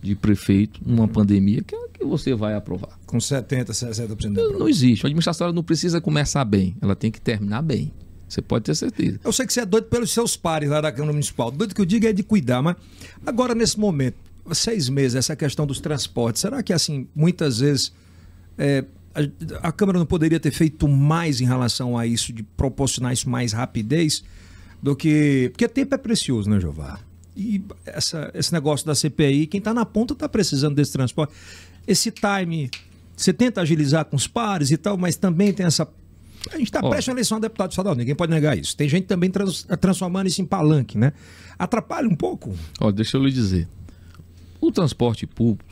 S3: de prefeito numa pandemia que, que você vai aprovar.
S1: Com 70%, 60%
S3: não, não existe. A administração não precisa começar bem, ela tem que terminar bem. Você pode ter certeza.
S1: Eu sei que você é doido pelos seus pares lá da Câmara Municipal. Doido que eu digo é de cuidar, mas agora nesse momento, seis meses, essa questão dos transportes, será que assim, muitas vezes é, a, a, Câmara não poderia ter feito mais em relação a isso, de proporcionar isso mais rapidez do que. Porque tempo é precioso, né, Jovar? E essa, esse negócio da CPI, quem está na ponta está precisando desse transporte. Esse time, você tenta agilizar com os pares e tal, mas também tem essa a gente está prestes a eleição a deputado estadual, ninguém pode negar isso. Tem gente também trans, transformando isso em palanque, né? Atrapalha um pouco.
S3: Ó, deixa eu lhe dizer. O transporte público,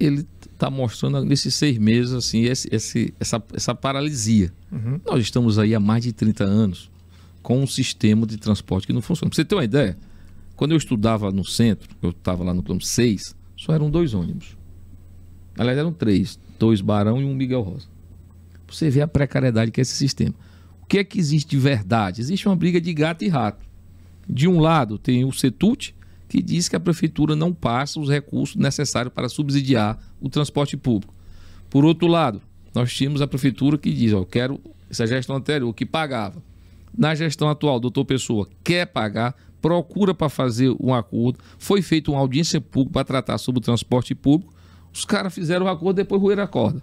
S3: ele está mostrando nesses seis meses assim, esse, esse, essa, essa paralisia. Uhum. Nós estamos aí há mais de 30 anos com um sistema de transporte que não funciona. Para você ter uma ideia, quando eu estudava no centro, eu estava lá no plano 6, só eram dois ônibus. Aliás, eram três: dois Barão e um Miguel Rosa você vê a precariedade que é esse sistema. O que é que existe de verdade? Existe uma briga de gato e rato. De um lado, tem o CETUT, que diz que a prefeitura não passa os recursos necessários para subsidiar o transporte público. Por outro lado, nós tínhamos a prefeitura que diz: ó, eu quero essa gestão anterior que pagava. Na gestão atual, doutor Pessoa quer pagar, procura para fazer um acordo. Foi feita uma audiência pública para tratar sobre o transporte público. Os caras fizeram o acordo, depois ruíram a corda.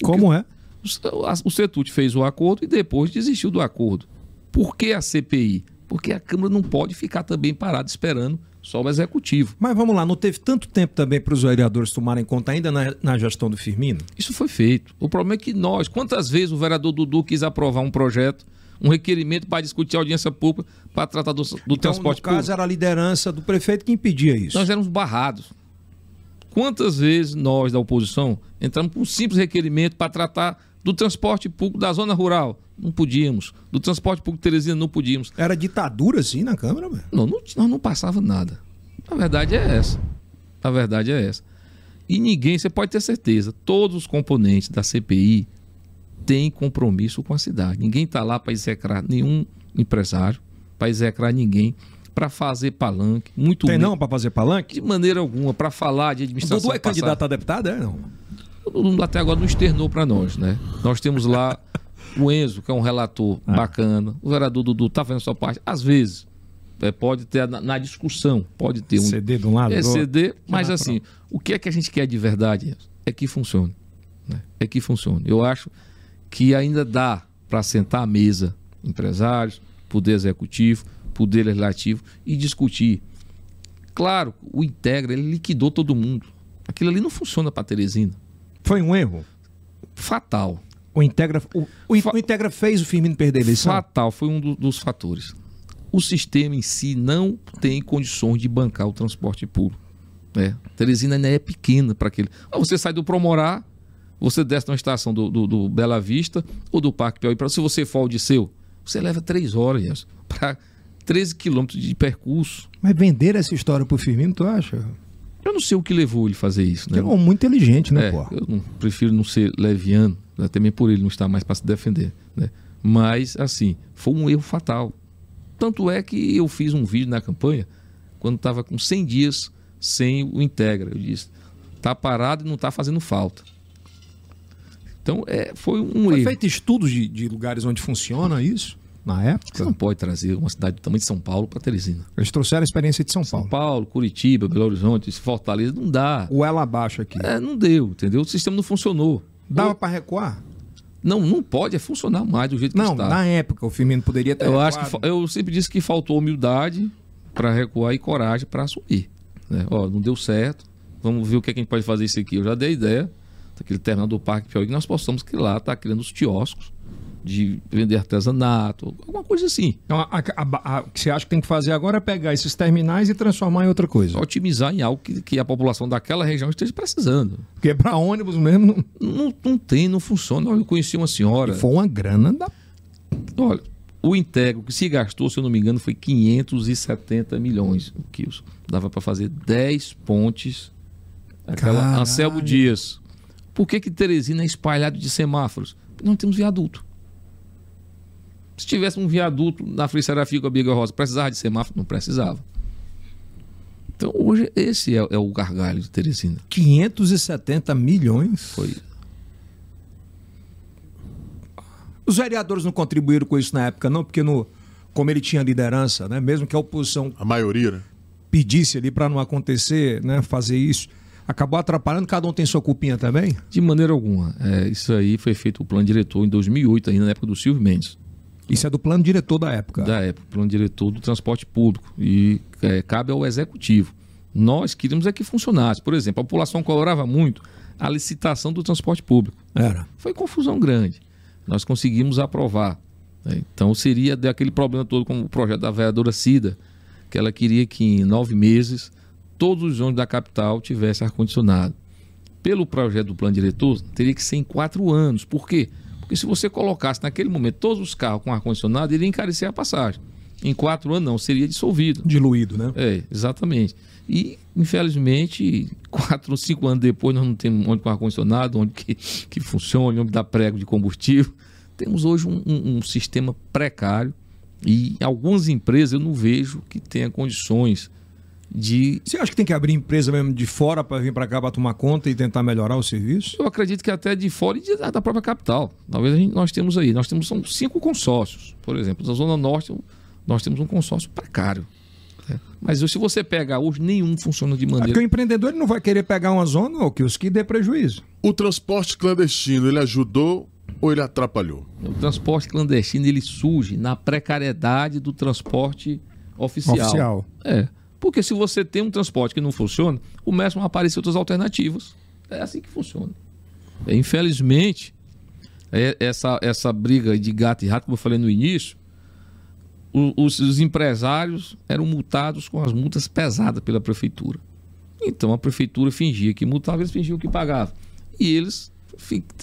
S1: Como é?
S3: o CETUT fez o acordo e depois desistiu do acordo. Por que a CPI? Porque a Câmara não pode ficar também parada esperando só o Executivo.
S1: Mas vamos lá, não teve tanto tempo também para os vereadores tomarem conta ainda na, na, gestão do Firmino?
S3: Isso foi feito. O problema é que nós, quantas vezes o vereador Dudu quis aprovar um projeto, um requerimento para discutir a audiência pública para tratar do, do então, transporte público? No
S1: caso, era a liderança do prefeito que impedia isso.
S3: Nós éramos barrados. Quantas vezes nós, da oposição, entramos com um simples requerimento para tratar do transporte público da zona rural, não podíamos. Do transporte público de Teresina, não podíamos.
S1: Era ditadura, assim, na Câmara? Velho?
S3: Não, não, nós não passava nada. A verdade é essa. A verdade é essa. E ninguém, você pode ter certeza, todos os componentes da CPI têm compromisso com a cidade. Ninguém está lá para execrar nenhum empresário, para execrar ninguém, para fazer palanque, muito
S1: Tem não para fazer palanque?
S3: De maneira alguma, para falar de administração.
S1: Dudu é
S3: passada.
S1: candidato a deputado, é não?
S3: O Dudu até agora não externou para nós, né? Nós temos lá <laughs> o Enzo, que é um relator
S1: Ah.
S3: bacana. O vereador Dudu está fazendo sua parte. Às vezes, é, pode ter na, na discussão, pode ter um
S1: CD de um lado, do outro.
S3: exceder, mas assim, o que é que a gente quer de verdade é que funcione. né? É que funcione. Eu acho que ainda dá para sentar à mesa empresários, poder executivo, poder legislativo e discutir. Claro, o Integra, ele liquidou todo mundo. Aquilo ali não funciona para Teresina.
S1: Foi um erro.
S3: Fatal.
S1: O Integra, o, o,
S3: Fa-
S1: o Integra fez o Firmino perder a eleição?
S3: Fatal foi um do- dos fatores. O sistema em si não tem condições de bancar o transporte público. Né? Teresina ainda é pequena para aquele. Ah, Você sai do Promorá, você desce na estação do, do- do Bela Vista ou do Parque Piauí. Se você for ao Disseu, você leva três horas <laughs> para 13 quilômetros de percurso.
S1: Mas vender essa história pro Firmino, tu acha?
S3: Eu não sei o que levou ele a fazer isso. Né?
S1: É um homem muito inteligente, né,
S3: É,
S1: pô?
S3: eu não- prefiro não ser leviano, né, também por ele não estar mais para se defender. Né? Mas, assim, foi um erro fatal. Tanto é que eu fiz um vídeo na campanha quando estava com 100 dias sem o Integra. Eu disse, tá parado e não está fazendo falta. Então, é, foi um
S1: Foi
S3: erro.
S1: feito estudos de, de lugares onde funciona isso, na
S3: Você
S1: época?
S3: não pode trazer uma cidade do tamanho de São Paulo para Teresina.
S1: Eles trouxeram a experiência de São
S3: São
S1: Paulo.
S3: Paulo, Curitiba, Belo Horizonte, Fortaleza, não dá.
S1: O ela abaixo aqui.
S3: É, não deu, entendeu? O sistema não funcionou.
S1: Dava para recuar?
S3: Não, não pode é funcionar mais do jeito que
S1: Não,
S3: está.
S1: na época o Firmino poderia ter
S3: Eu acho que
S1: recuado.
S3: eu sempre disse que faltou humildade para recuar e coragem para assumir. né? Ó, não deu certo. Vamos ver o que, é que a gente pode fazer isso aqui. Eu já dei ideia daquele terminal do Parque Piauí que nós possamos que lá tá criando os quioscos de vender artesanato, alguma coisa assim.
S1: Então, a- a- a- o que você acha que tem que fazer agora é pegar esses terminais e transformar em outra coisa.
S3: Otimizar em algo que, que a população daquela região esteja precisando.
S1: Porque para ônibus mesmo não...
S3: Não, não tem, não funciona. Eu conheci uma senhora.
S1: foi uma grana da...
S3: Olha, o Integro que se gastou, se eu não me engano, foi 570 milhões o quilos. Dava para fazer 10 pontes. Aquela
S1: Caralho.
S3: Anselmo Dias. Por que, que Teresina é espalhado de semáforos? Porque Não temos viaduto. Se tivesse um viaduto na Frei Serafim com a Biga Rosa, precisava de semáforo? Não precisava. Então hoje esse é, é o gargalho de Teresina.
S1: 570 milhões.
S3: Foi.
S1: Os vereadores não contribuíram com isso na época, não, porque no, como ele tinha liderança, né, mesmo que a oposição
S2: A maioria, né?
S1: pedisse ali para não acontecer, né, fazer isso, acabou atrapalhando, cada um tem sua culpinha também.
S3: De maneira alguma. É, isso aí foi feito o plano diretor em 2008, ainda na época do Silvio Mendes.
S1: Isso é do plano diretor da época.
S3: da época, plano diretor do transporte público e é, cabe ao executivo. Nós queríamos é que funcionasse. Por exemplo, a população cobrava muito a licitação do transporte público.
S1: Era.
S3: Foi confusão grande. Nós conseguimos aprovar. né? Então seria daquele problema todo como o projeto da vereadora Cida, que ela queria que em nove meses todos os ônibus da capital tivessem ar-condicionado. Pelo projeto do plano diretor, teria que ser em quatro anos. Por quê? Porque se você colocasse naquele momento todos os carros com ar-condicionado, iria encarecer a passagem. Em quatro anos não, seria dissolvido.
S1: Diluído, né?
S3: É, exatamente. E, infelizmente, <laughs> quatro ou cinco anos depois, nós não temos ônibus com ar-condicionado, ônibus que, que funcione, ônibus dá prego de combustível. Temos hoje um, um- um sistema precário e algumas empresas eu não vejo que tenha condições de.
S1: Você acha que tem que abrir empresa mesmo de fora para vir para cá para tomar conta e tentar melhorar o serviço?
S3: Eu acredito que até de fora e de- da própria capital. Talvez a gente- nós temos aí. Nós temos são cinco consórcios. Por exemplo, na Zona Norte, nós temos um consórcio precário. né? Mas se você pegar hoje, nenhum funciona de
S1: É porque
S3: maneira.
S1: o empreendedor ele não vai querer pegar uma zona ou que os que dê prejuízo.
S2: O transporte clandestino, ele ajudou ou ele atrapalhou?
S3: O transporte clandestino ele surge na precariedade do transporte oficial.
S1: Oficial.
S3: É. Porque se você tem um transporte que não funciona, começam a aparecer outras alternativas. É assim que funciona. É, infelizmente, é- essa, essa briga de gato e rato, como eu falei no início, o- os, os empresários eram multados com as multas pesadas pela prefeitura. Então a prefeitura fingia que multava, eles fingiam que pagavam. E eles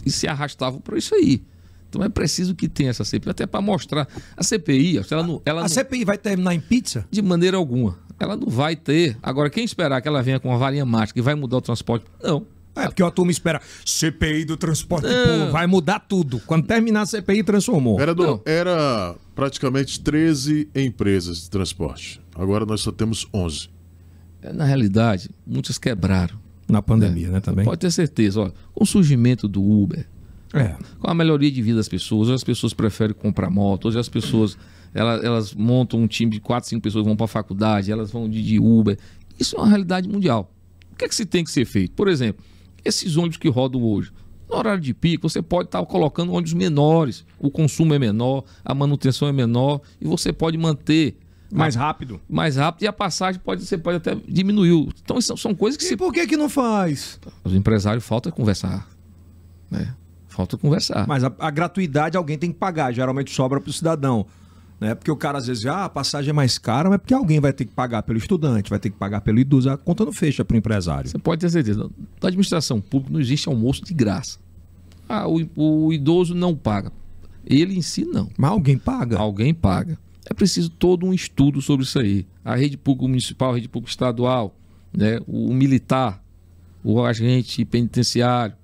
S3: se arrastavam por isso aí. Então é preciso que tenha essa CPI, até para mostrar. A CPI, ela não, ela
S1: A
S3: não-
S1: CPI vai terminar em pizza?
S3: de maneira alguma. Ela não vai ter. Agora, quem esperar que ela venha com uma varinha mágica e vai mudar o transporte? Não.
S1: É, porque a turma espera CPI do transporte
S3: Não.
S1: público, vai mudar tudo. Quando terminar a CPI, transformou.
S2: Vereador,
S3: Não.
S2: era praticamente 13 empresas de transporte. Agora nós só temos 11.
S3: É, na realidade, muitas quebraram.
S1: Na pandemia, né, também?
S3: Pode ter certeza. Olha, com o surgimento do Uber,
S1: É.
S3: com a melhoria de vida das pessoas, hoje as pessoas preferem comprar moto, hoje as pessoas elas, elas montam um time de 4, 5 pessoas, vão para a faculdade, elas vão de, de Uber. Isso é uma realidade mundial. O que é que se tem que ser feito? Por exemplo, esses ônibus que rodam hoje, no horário de pico, você pode estar colocando ônibus menores, o consumo é menor, a manutenção é menor e você pode manter
S1: Mais rápido.
S3: mais rápido e a passagem pode você pode até diminuir. Então são, são coisas que
S1: E
S3: se
S1: por que que não faz?
S3: os empresários falta conversar, né? Falta conversar.
S1: Mas a, a gratuidade alguém tem que pagar, geralmente sobra para o cidadão. Né? Porque o cara às vezes, ah, a passagem é mais cara, mas porque alguém vai ter que pagar pelo estudante, vai ter que pagar pelo idoso, a conta não fecha para o empresário.
S3: Você pode ter certeza. Na administração pública não existe almoço de graça. Ah, o, o idoso não paga. Ele em si não.
S1: Mas alguém paga.
S3: Alguém paga. É preciso todo um estudo sobre isso aí. A rede pública municipal, a rede pública estadual, né? o militar, o agente penitenciário.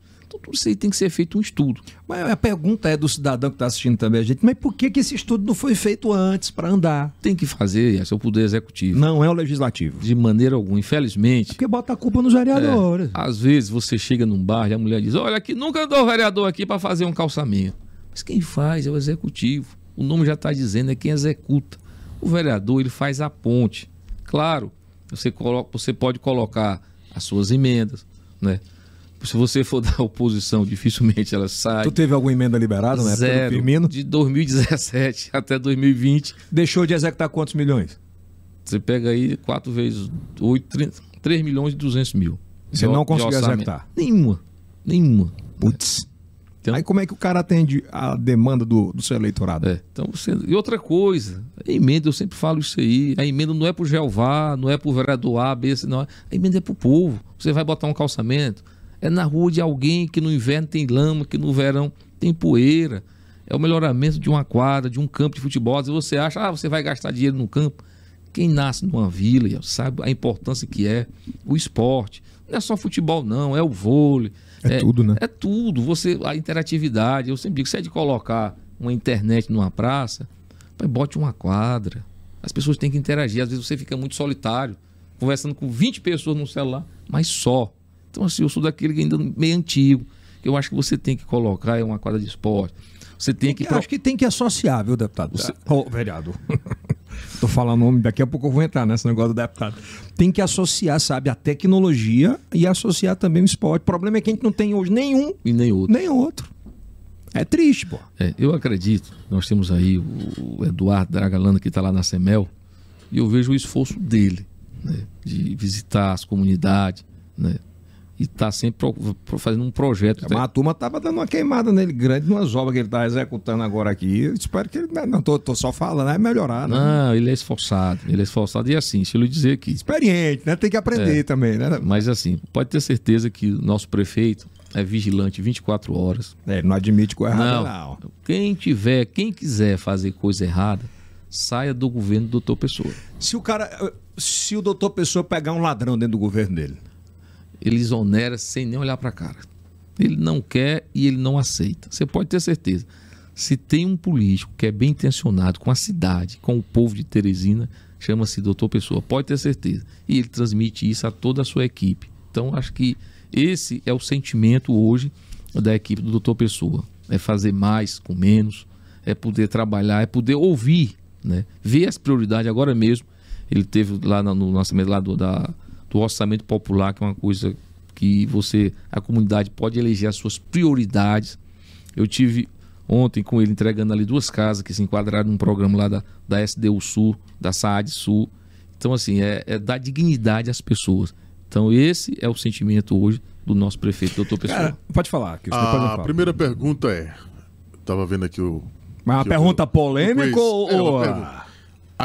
S3: Tudo isso aí tem que ser feito um estudo.
S1: Mas a pergunta é do cidadão que está assistindo também a gente, mas por que, que esse estudo não foi feito antes para andar?
S3: Tem que fazer, esse é o poder executivo.
S1: Não é o legislativo.
S3: De maneira alguma. Infelizmente,
S1: Porque bota a culpa nos vereadores.
S3: Às vezes você chega num bar e a mulher diz: Olha, aqui nunca andou o vereador aqui para fazer um calçamento. Mas quem faz é o executivo. O nome já está dizendo, é quem executa. O vereador ele faz a ponte. Claro, você, coloca, você pode colocar as suas emendas, né? Se você for <laughs> da oposição, dificilmente ela sai.
S1: Tu teve alguma emenda liberada na época do
S3: Zero.
S1: Firmino?
S3: De 2017 <laughs> até 2020,
S1: Deixou de executar quantos milhões?
S3: você pega aí 4 vezes 8, 30, 3 milhões e 200 mil.
S1: Você
S3: de-
S1: não conseguiu executar?
S3: Nenhuma. Nenhuma.
S1: Putz.
S3: Então-
S1: Aí como é que o cara atende a demanda do, do seu eleitorado?
S3: É, então você... E outra coisa, a emenda, eu sempre falo isso aí, a emenda não é pro Jeová, não é pro vereador A, B, C, não. A emenda é pro povo. Você vai botar um calçamento, é na rua de alguém que no inverno tem lama, que no verão tem poeira. É o melhoramento de uma quadra, de um campo de futebol. Às vezes você acha, ah, você vai gastar dinheiro no campo. Quem nasce numa vila sabe a importância que é o esporte. Não é só futebol, não, é o vôlei.
S1: É tudo, né?
S3: É tudo. Você, a interatividade. Eu sempre digo, se é de colocar uma internet numa praça, bote uma quadra. As pessoas têm que interagir. Às vezes você fica muito solitário, conversando com 20 pessoas no celular, mas só. Então, assim, eu sou daquele que ainda meio antigo. que Eu acho que você tem que colocar é uma quadra de esporte. Você tem que.
S1: Eu acho que tem que associar, viu, deputado?
S3: Você-
S1: Ô, vereador. <laughs> Tô falando nome, daqui a pouco eu vou entrar nesse negócio do deputado. Tem que associar, sabe, a tecnologia e associar também o esporte. O problema é que a gente não tem hoje nenhum,
S3: E nem outro.
S1: nem outro. É triste, pô.
S3: É, eu acredito, nós temos aí o, Eduardo Dragalanda que está lá na Semel, e eu vejo o esforço dele, né, de visitar as comunidades, né, e está sempre pro- pro- fazendo um projeto.
S1: Mas a turma tava dando uma queimada nele grande numas obras que ele tá executando agora aqui. Eu espero que ele. Não, tô, tô só falando, é melhorar, né?
S3: Não, ele é esforçado, ele é esforçado. E assim, se eu dizer que.
S1: Experiente, né? Tem que aprender também, né?
S3: Mas assim, pode ter certeza que o nosso prefeito é vigilante 24 horas.
S1: É, não admite coisa errada,
S3: Não.
S1: não.
S3: Quem tiver, quem quiser fazer coisa errada, saia do governo do doutor Pessoa.
S1: Se o cara. Se o doutor Pessoa pegar um ladrão dentro do governo dele.
S3: Ele exonera sem nem olhar para a cara. Ele não quer e ele não aceita. Você pode ter certeza. Se tem um político que é bem intencionado com a cidade, com o povo de Teresina, chama-se Doutor Pessoa, pode ter certeza. E ele transmite isso a toda a sua equipe. Então, acho que esse é o sentimento hoje da equipe do Doutor Pessoa. É fazer mais com menos, é poder trabalhar, é poder ouvir, né? ver as prioridades. Agora mesmo, ele teve lá no no lançamento lá do, da, do orçamento popular, que é uma coisa que você, a comunidade pode eleger as suas prioridades. Eu tive ontem com ele entregando ali duas casas que se enquadraram num programa lá da, da SDU Sul, da SAAD Sul. Então, assim, é, é dar dignidade às pessoas. Então, esse é o sentimento hoje do nosso prefeito, doutor Pessoa.
S1: Cara, pode falar, que eu
S2: A
S1: falo.
S2: primeira pergunta é. Tava vendo aqui o.
S1: Mas uma
S2: que
S1: pergunta
S2: o-
S1: polêmica ou.
S2: É,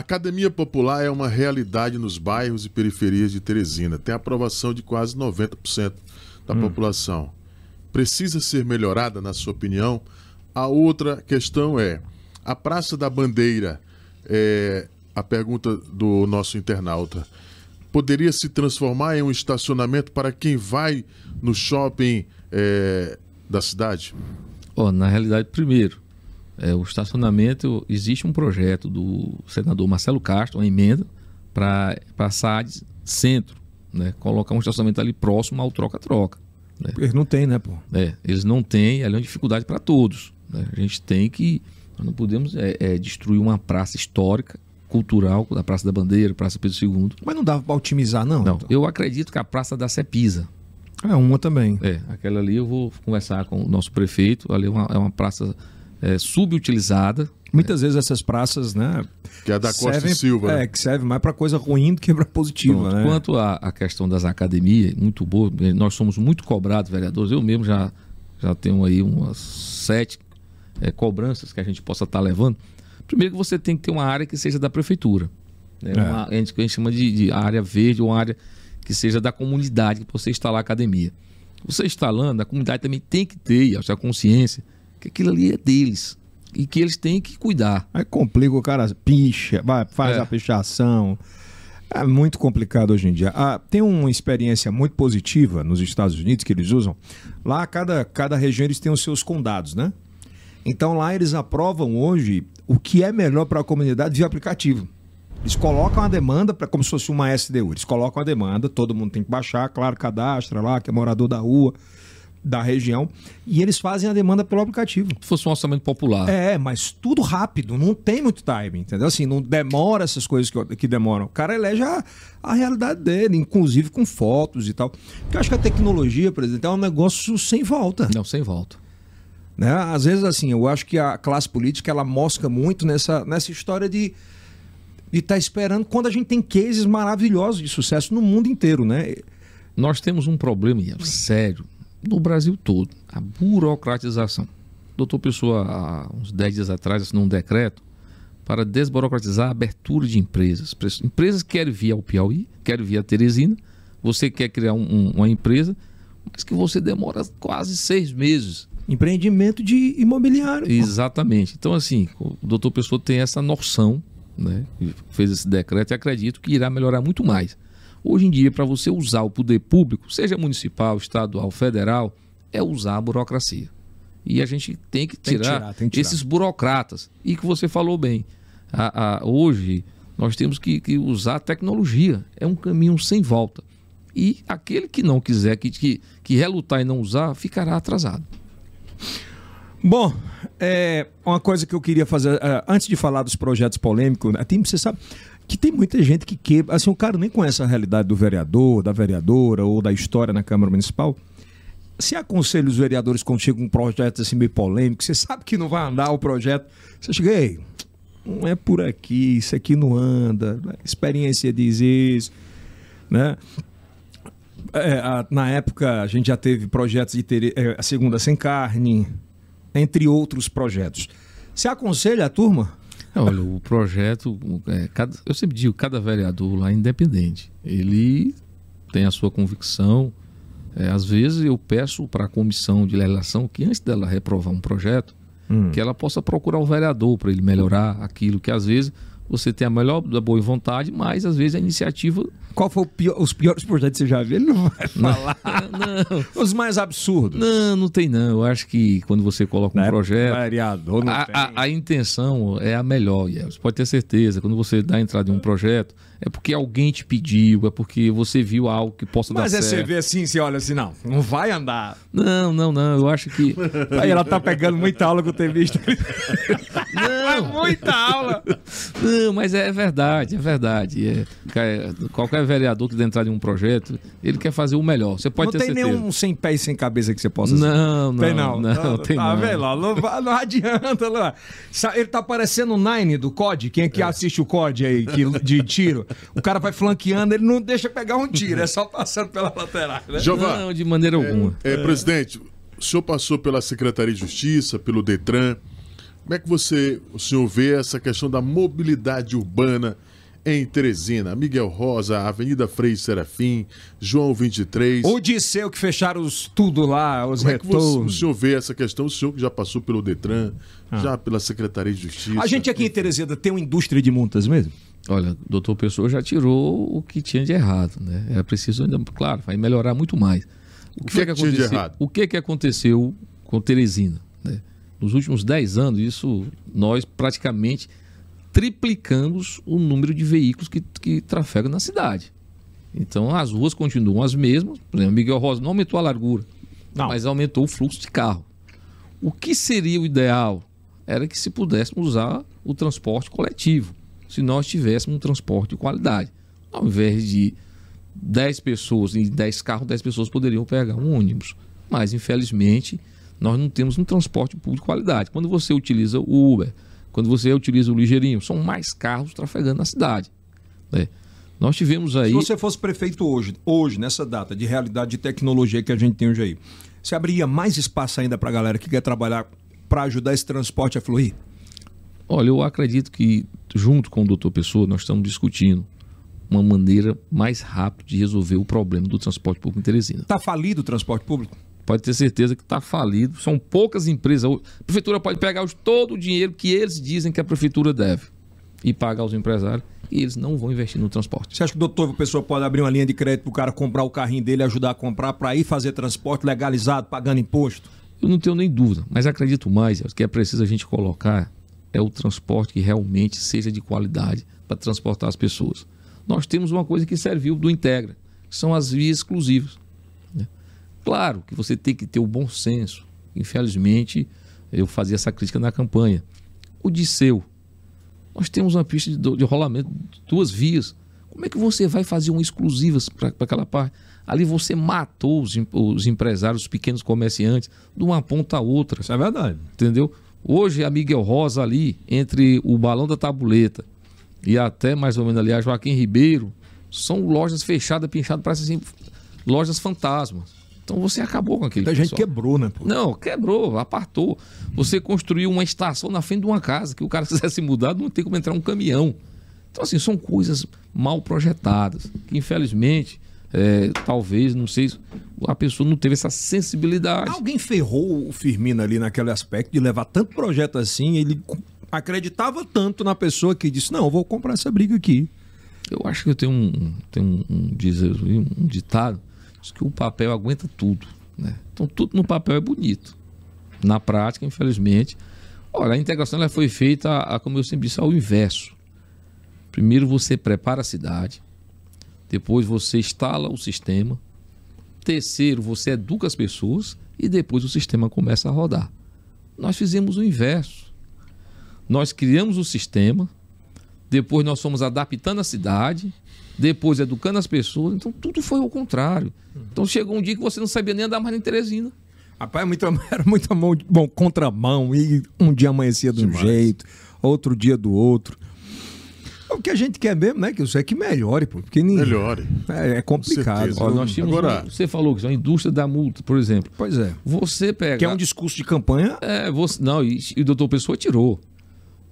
S2: academia popular é uma realidade nos bairros e periferias de Teresina. Tem aprovação de quase 90% da população. Precisa ser melhorada, na sua opinião? A outra questão é: a Praça da Bandeira, é, a pergunta do nosso internauta, poderia se transformar em um estacionamento para quem vai no shopping é, da cidade?
S3: Ó, na realidade, primeiro, É, o estacionamento, existe um projeto do senador Marcelo Castro, uma emenda, para passar de centro, né? colocar um estacionamento ali próximo ao troca-troca.
S1: Né? Eles não têm, né, pô?
S3: É, eles não têm, ali é uma dificuldade para todos. Né? A gente tem que. Nós não podemos é, é, destruir uma praça histórica, cultural, da Praça da Bandeira, Praça Pedro II.
S1: Mas não dava para otimizar, não?
S3: Não, então. eu acredito que a Praça da Cepisa.
S1: É uma também.
S3: É, aquela ali eu vou conversar com o nosso prefeito. Ali é uma, é uma praça é, subutilizada.
S1: Muitas vezes essas praças, né?
S2: Que é da Costa servem, Silva.
S1: É,
S2: né?
S1: que serve mais para coisa ruim do que para positiva. Pronto. Né?
S3: Quanto à questão das academias, muito boa. Nós somos muito cobrados, vereadores. Eu mesmo já, já tenho aí umas sete é, cobranças que a gente possa estar tá levando. Primeiro que você tem que ter uma área que seja da prefeitura. Né? É. Uma, a, gente, a gente chama de, de área verde, uma área que seja da comunidade, que você instalar a academia. Você instalando, a comunidade também tem que ter a consciência que aquilo ali é deles e que eles têm que cuidar.
S1: Aí complica, o cara picha, vai, faz é. a pichação. É muito complicado hoje em dia. Ah, tem uma experiência muito positiva nos Estados Unidos que eles usam. Lá, cada, cada região eles têm os seus condados, né? Então lá eles aprovam hoje o que é melhor para a comunidade via aplicativo. Eles colocam a demanda para como se fosse uma SDU. Eles colocam a demanda, todo mundo tem que baixar, claro, cadastra lá, que é morador da rua, da região, e eles fazem a demanda pelo aplicativo.
S3: Se fosse um orçamento popular.
S1: É, mas tudo rápido, não tem muito time, entendeu? Assim, não demora essas coisas que, que demoram. O cara elege a, a realidade dele, inclusive com fotos e tal. Porque eu acho que a tecnologia, por exemplo, é um negócio sem volta.
S3: Não, sem volta.
S1: Né? Às vezes, assim, eu acho que a classe política ela mosca muito nessa, nessa história de e está esperando quando a gente tem cases maravilhosos de sucesso no mundo inteiro, né?
S3: Nós temos um problema sério no Brasil todo, a burocratização. O doutor Pessoa, há uns 10 dias atrás, assinou um decreto para desburocratizar a abertura de empresas. Empresas querem vir ao Piauí, querem vir a Teresina, você quer criar um, um, uma empresa, mas que você demora quase seis meses.
S1: Empreendimento de imobiliário.
S3: Exatamente. Então, assim, o doutor Pessoa tem essa noção né, fez esse decreto e acredito que irá melhorar muito mais. Hoje em dia, para você usar o poder público, seja municipal, estadual, federal, é usar a burocracia. E a gente tem que tirar, tem que tirar, tem que tirar. esses burocratas. E que você falou bem, a, a, hoje nós temos que, que, usar a tecnologia. É um caminho sem volta. E aquele que não quiser, que, que, que relutar e não usar, ficará atrasado.
S1: Bom, é, uma coisa que eu queria fazer, uh, antes de falar dos projetos polêmicos, né, tem, você sabe que tem muita gente que quebra. Assim, o cara nem conhece a realidade do vereador, da vereadora ou da história na Câmara Municipal. Se aconselha os vereadores quando chega um projeto assim meio polêmico, você sabe que não vai andar o projeto. Você chega, ei, não é por aqui, isso aqui não anda, a experiência diz isso, né? É, a, na época a gente já teve projetos de ter é, a segunda sem carne, entre outros projetos. Você aconselha a turma?
S3: Olha, o projeto, é, cada, eu sempre digo, cada vereador lá é independente. Ele tem a sua convicção. É, às vezes eu peço para a comissão de legislação que antes dela reprovar um projeto, hum. que ela possa procurar o vereador para ele melhorar aquilo que às vezes você tem a melhor da boa vontade, mas às vezes a iniciativa
S1: qual foi pior, os piores projetos que você já viu? Ele não vai falar. Não, <laughs> não. Os mais absurdos.
S3: Não, não tem não. Eu acho que quando você coloca um projeto.
S1: Variador,
S3: a, a, a, intenção é a melhor, Você pode ter certeza. Quando você dá entrada em um projeto, é porque alguém te pediu, é porque você viu algo que possa
S1: Mas
S3: dar
S1: é
S3: certo. Mas
S1: é você vê assim, você olha assim, não, não vai andar.
S3: Não, não, não. Eu acho que. <laughs>
S1: Aí ela tá pegando muita aula que eu tenho visto. <laughs>
S3: Não, <laughs> muita aula. Não, mas é verdade, é verdade. É, qualquer vereador que entrar em um projeto, ele quer fazer o melhor. Você pode
S1: não
S3: ter
S1: tem
S3: certeza.
S1: nenhum sem pé e sem cabeça que você possa
S3: não, não, tem não. Não, não, tem
S1: tá
S3: não.
S1: Vendo? Não, não adianta. Não. Ele tá parecendo o Nine do COD. Quem é que é. assiste o COD aí que, de tiro? O cara vai flanqueando, ele não deixa pegar um tiro, é só passando pela lateral. Né?
S3: Não, de maneira alguma.
S2: É, é, presidente, o senhor passou pela Secretaria de Justiça, pelo Detran. Como é que você, o senhor vê essa questão da mobilidade urbana em Teresina? Miguel Rosa, Avenida Frei Serafim, João 23.
S1: O Disseu que fecharam os, tudo lá, os Como retornos. É que
S2: você, o senhor vê essa questão? O senhor que já passou pelo Detran, ah. já pela Secretaria de Justiça.
S1: A gente aqui em Teresina tem uma indústria de multas mesmo?
S3: Olha, o doutor Pessoa já tirou o que tinha de errado, né? É preciso ainda, claro, vai melhorar muito mais.
S2: O que, o que, é que, aconteceu?
S3: O que, que aconteceu com Teresina? Né? nos últimos 10 anos, isso nós praticamente triplicamos o número de veículos que, que trafegam na cidade. Então as ruas continuam as mesmas. Por exemplo, Miguel Rosa não aumentou a largura, não. mas aumentou o fluxo de carro. O que seria o ideal? Era que se pudéssemos usar o transporte coletivo, se nós tivéssemos um transporte de qualidade. Ao invés de 10 pessoas, em 10 carros, 10 pessoas poderiam pegar um ônibus. Mas, infelizmente, nós não temos um transporte público de qualidade. Quando você utiliza o Uber, quando você utiliza o Ligeirinho, são mais carros trafegando na cidade. Né? Nós tivemos aí. Se
S1: você fosse prefeito hoje, hoje, nessa data de realidade de tecnologia que a gente tem hoje aí, você abriria mais espaço ainda para a galera que quer trabalhar para ajudar esse transporte a fluir?
S3: Olha, eu acredito que, junto com o doutor Pessoa, nós estamos discutindo uma maneira mais rápida de resolver o problema do transporte público em Teresina.
S1: Está falido o transporte público?
S3: Pode ter certeza que está falido. São poucas empresas. A prefeitura pode pegar todo o dinheiro que eles dizem que a prefeitura deve e pagar aos empresários e eles não vão investir no transporte.
S1: Você acha que o doutor Pessoa pode abrir uma linha de crédito para o cara comprar o carrinho dele e ajudar a comprar para ir fazer transporte legalizado, pagando imposto?
S3: Eu não tenho nem dúvida, mas acredito mais que é preciso a gente colocar é o transporte que realmente seja de qualidade para transportar as pessoas. Nós temos uma coisa que serviu do Integra, que são as vias exclusivas. Né? Claro que você tem que ter o bom senso. Infelizmente, eu fazia essa crítica na campanha. O Disseu, nós temos uma pista de, de rolamento, duas vias. Como é que você vai fazer uma exclusiva para aquela parte? Ali você matou os, os, empresários, os pequenos comerciantes, de uma ponta a outra.
S1: Isso é verdade.
S3: Entendeu? Hoje a Miguel Rosa ali, entre o balão da tabuleta e até mais ou menos ali a Joaquim Ribeiro, são lojas fechadas, pinchadas, parecem assim, lojas fantasmas. Então você acabou com aquele.
S1: A gente quebrou, né? Pô?
S3: Não, quebrou, apartou. Você construiu uma estação na frente de uma casa que o cara <laughs> quisesse mudar, não tem como entrar um caminhão. Então, assim, são coisas mal projetadas, que infelizmente, é, talvez, não sei, a pessoa não teve essa sensibilidade.
S1: Alguém ferrou o Firmino ali naquele aspecto de levar tanto projeto assim, ele acreditava tanto na pessoa que disse: Não, eu vou comprar essa briga aqui.
S3: Eu acho que eu tenho um, tenho um, um, um ditado que o papel aguenta tudo. Né? Então, tudo no papel é bonito. Na prática, infelizmente. Olha, a integração ela foi feita, a, como eu sempre disse, ao inverso. Primeiro você prepara a cidade, depois você instala o sistema, terceiro você educa as pessoas e depois o sistema começa a rodar. Nós fizemos o inverso. Nós criamos o sistema, depois nós fomos adaptando a cidade, depois educando as pessoas. Então tudo foi ao contrário. Então chegou um dia que você não sabia nem andar mais em Teresina.
S1: Rapaz, muita, <laughs> era muita mão, bom, contramão, e um dia amanhecia de um Demais. jeito, outro dia do outro. O que a gente quer mesmo, né? Que isso é que melhore, pô, porque ninguém...
S2: Melhore.
S1: É, é complicado.
S3: Ó, nós tínhamos Agora... você falou que é a indústria da multa, por exemplo.
S1: Pois é.
S3: Você pega.
S1: Que é um discurso de campanha.
S3: É, você. Não, e, e o doutor Pessoa tirou.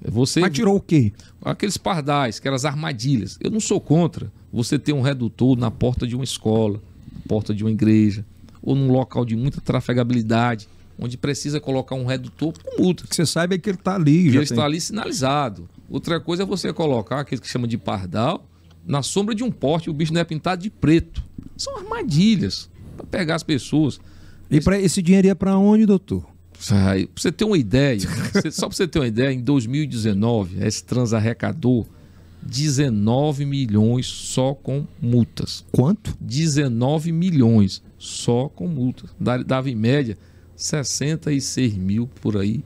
S3: Você,
S1: Mas tirou o quê?
S3: Aqueles pardais, aquelas armadilhas. Eu não sou contra você ter um redutor na porta de uma escola, porta de uma igreja, ou num local de muita trafegabilidade, onde precisa colocar um redutor com multa.
S1: Que você sabe é que ele está ali.
S3: Que ele tem... está ali sinalizado. Outra coisa é você colocar aquele que chama de pardal na sombra de um porte, o bicho não é pintado de preto. São armadilhas para pegar as pessoas.
S1: E esse, esse dinheiro ia para onde, doutor?
S3: Sai. Pra você ter uma ideia, só para você ter uma ideia, em 2019, esse trans arrecadou 19 milhões só com multas.
S1: Quanto?
S3: 19 milhões só com multas. Dava em média 66 mil por aí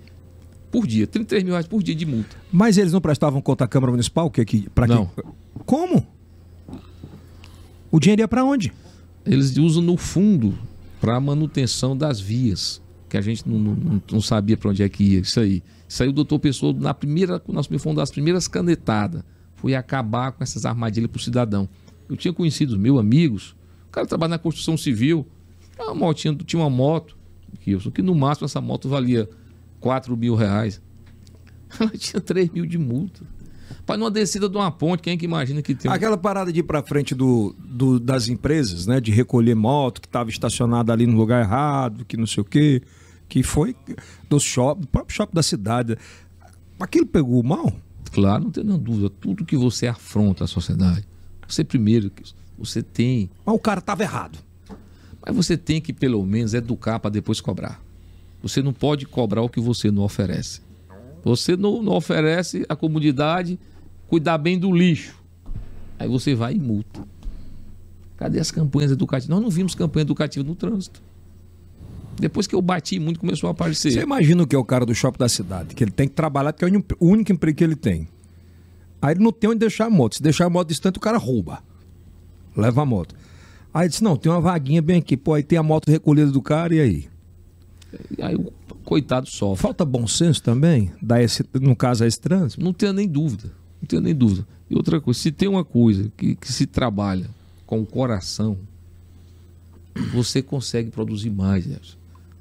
S3: por dia, 33 mil reais por dia de multa.
S1: Mas eles não prestavam conta à Câmara Municipal? Que, que, pra
S3: não.
S1: Que... Como? O dinheiro ia para onde?
S3: Eles usam no fundo para manutenção das vias que a gente não, não, não sabia para onde é que ia. Isso aí. Isso aí o doutor Pessoa, na primeira, nós me foi das primeiras canetadas, foi acabar com essas armadilhas para o cidadão. Eu tinha conhecido meus amigos, o cara trabalha na construção civil, uma motinha, tinha uma moto, que, que no máximo essa moto valia 4 mil reais. <laughs> Ela tinha 3 mil de multa. Para numa descida de uma ponte, quem é que imagina que tem.
S1: Aquela parada de ir para frente do, do, das empresas, né? De recolher moto que estava estacionada ali no lugar errado, que não sei o quê que foi do shopping, do próprio shopping da cidade. Aquilo pegou mal?
S3: Claro, não tem nenhuma dúvida. Tudo que você afronta a sociedade, você primeiro, você tem.
S1: Mas o cara estava errado.
S3: Mas você tem que, pelo menos, educar para depois cobrar. Você não pode cobrar o que você não oferece. Você não, não oferece à comunidade cuidar bem do lixo. Aí você vai e multa. Cadê as campanhas educativas? Nós não vimos campanha educativa no trânsito. Depois que eu bati muito, começou a aparecer.
S1: Você imagina o que é o cara do shopping da cidade, que ele tem que trabalhar, porque é o único emprego que ele tem. Aí ele não tem onde deixar a moto. Se deixar a moto distante, o cara rouba. Leva a moto. Aí ele disse, não, tem uma vaguinha bem aqui. Pô, aí tem a moto recolhida do cara e aí?
S3: Aí o coitado sofre.
S1: Falta bom senso também, dar esse, no caso, a esse trânsito?
S3: Não tenho nem dúvida. Não tenho nem dúvida. E outra coisa, se tem uma coisa que, que se trabalha com o coração, você consegue produzir mais,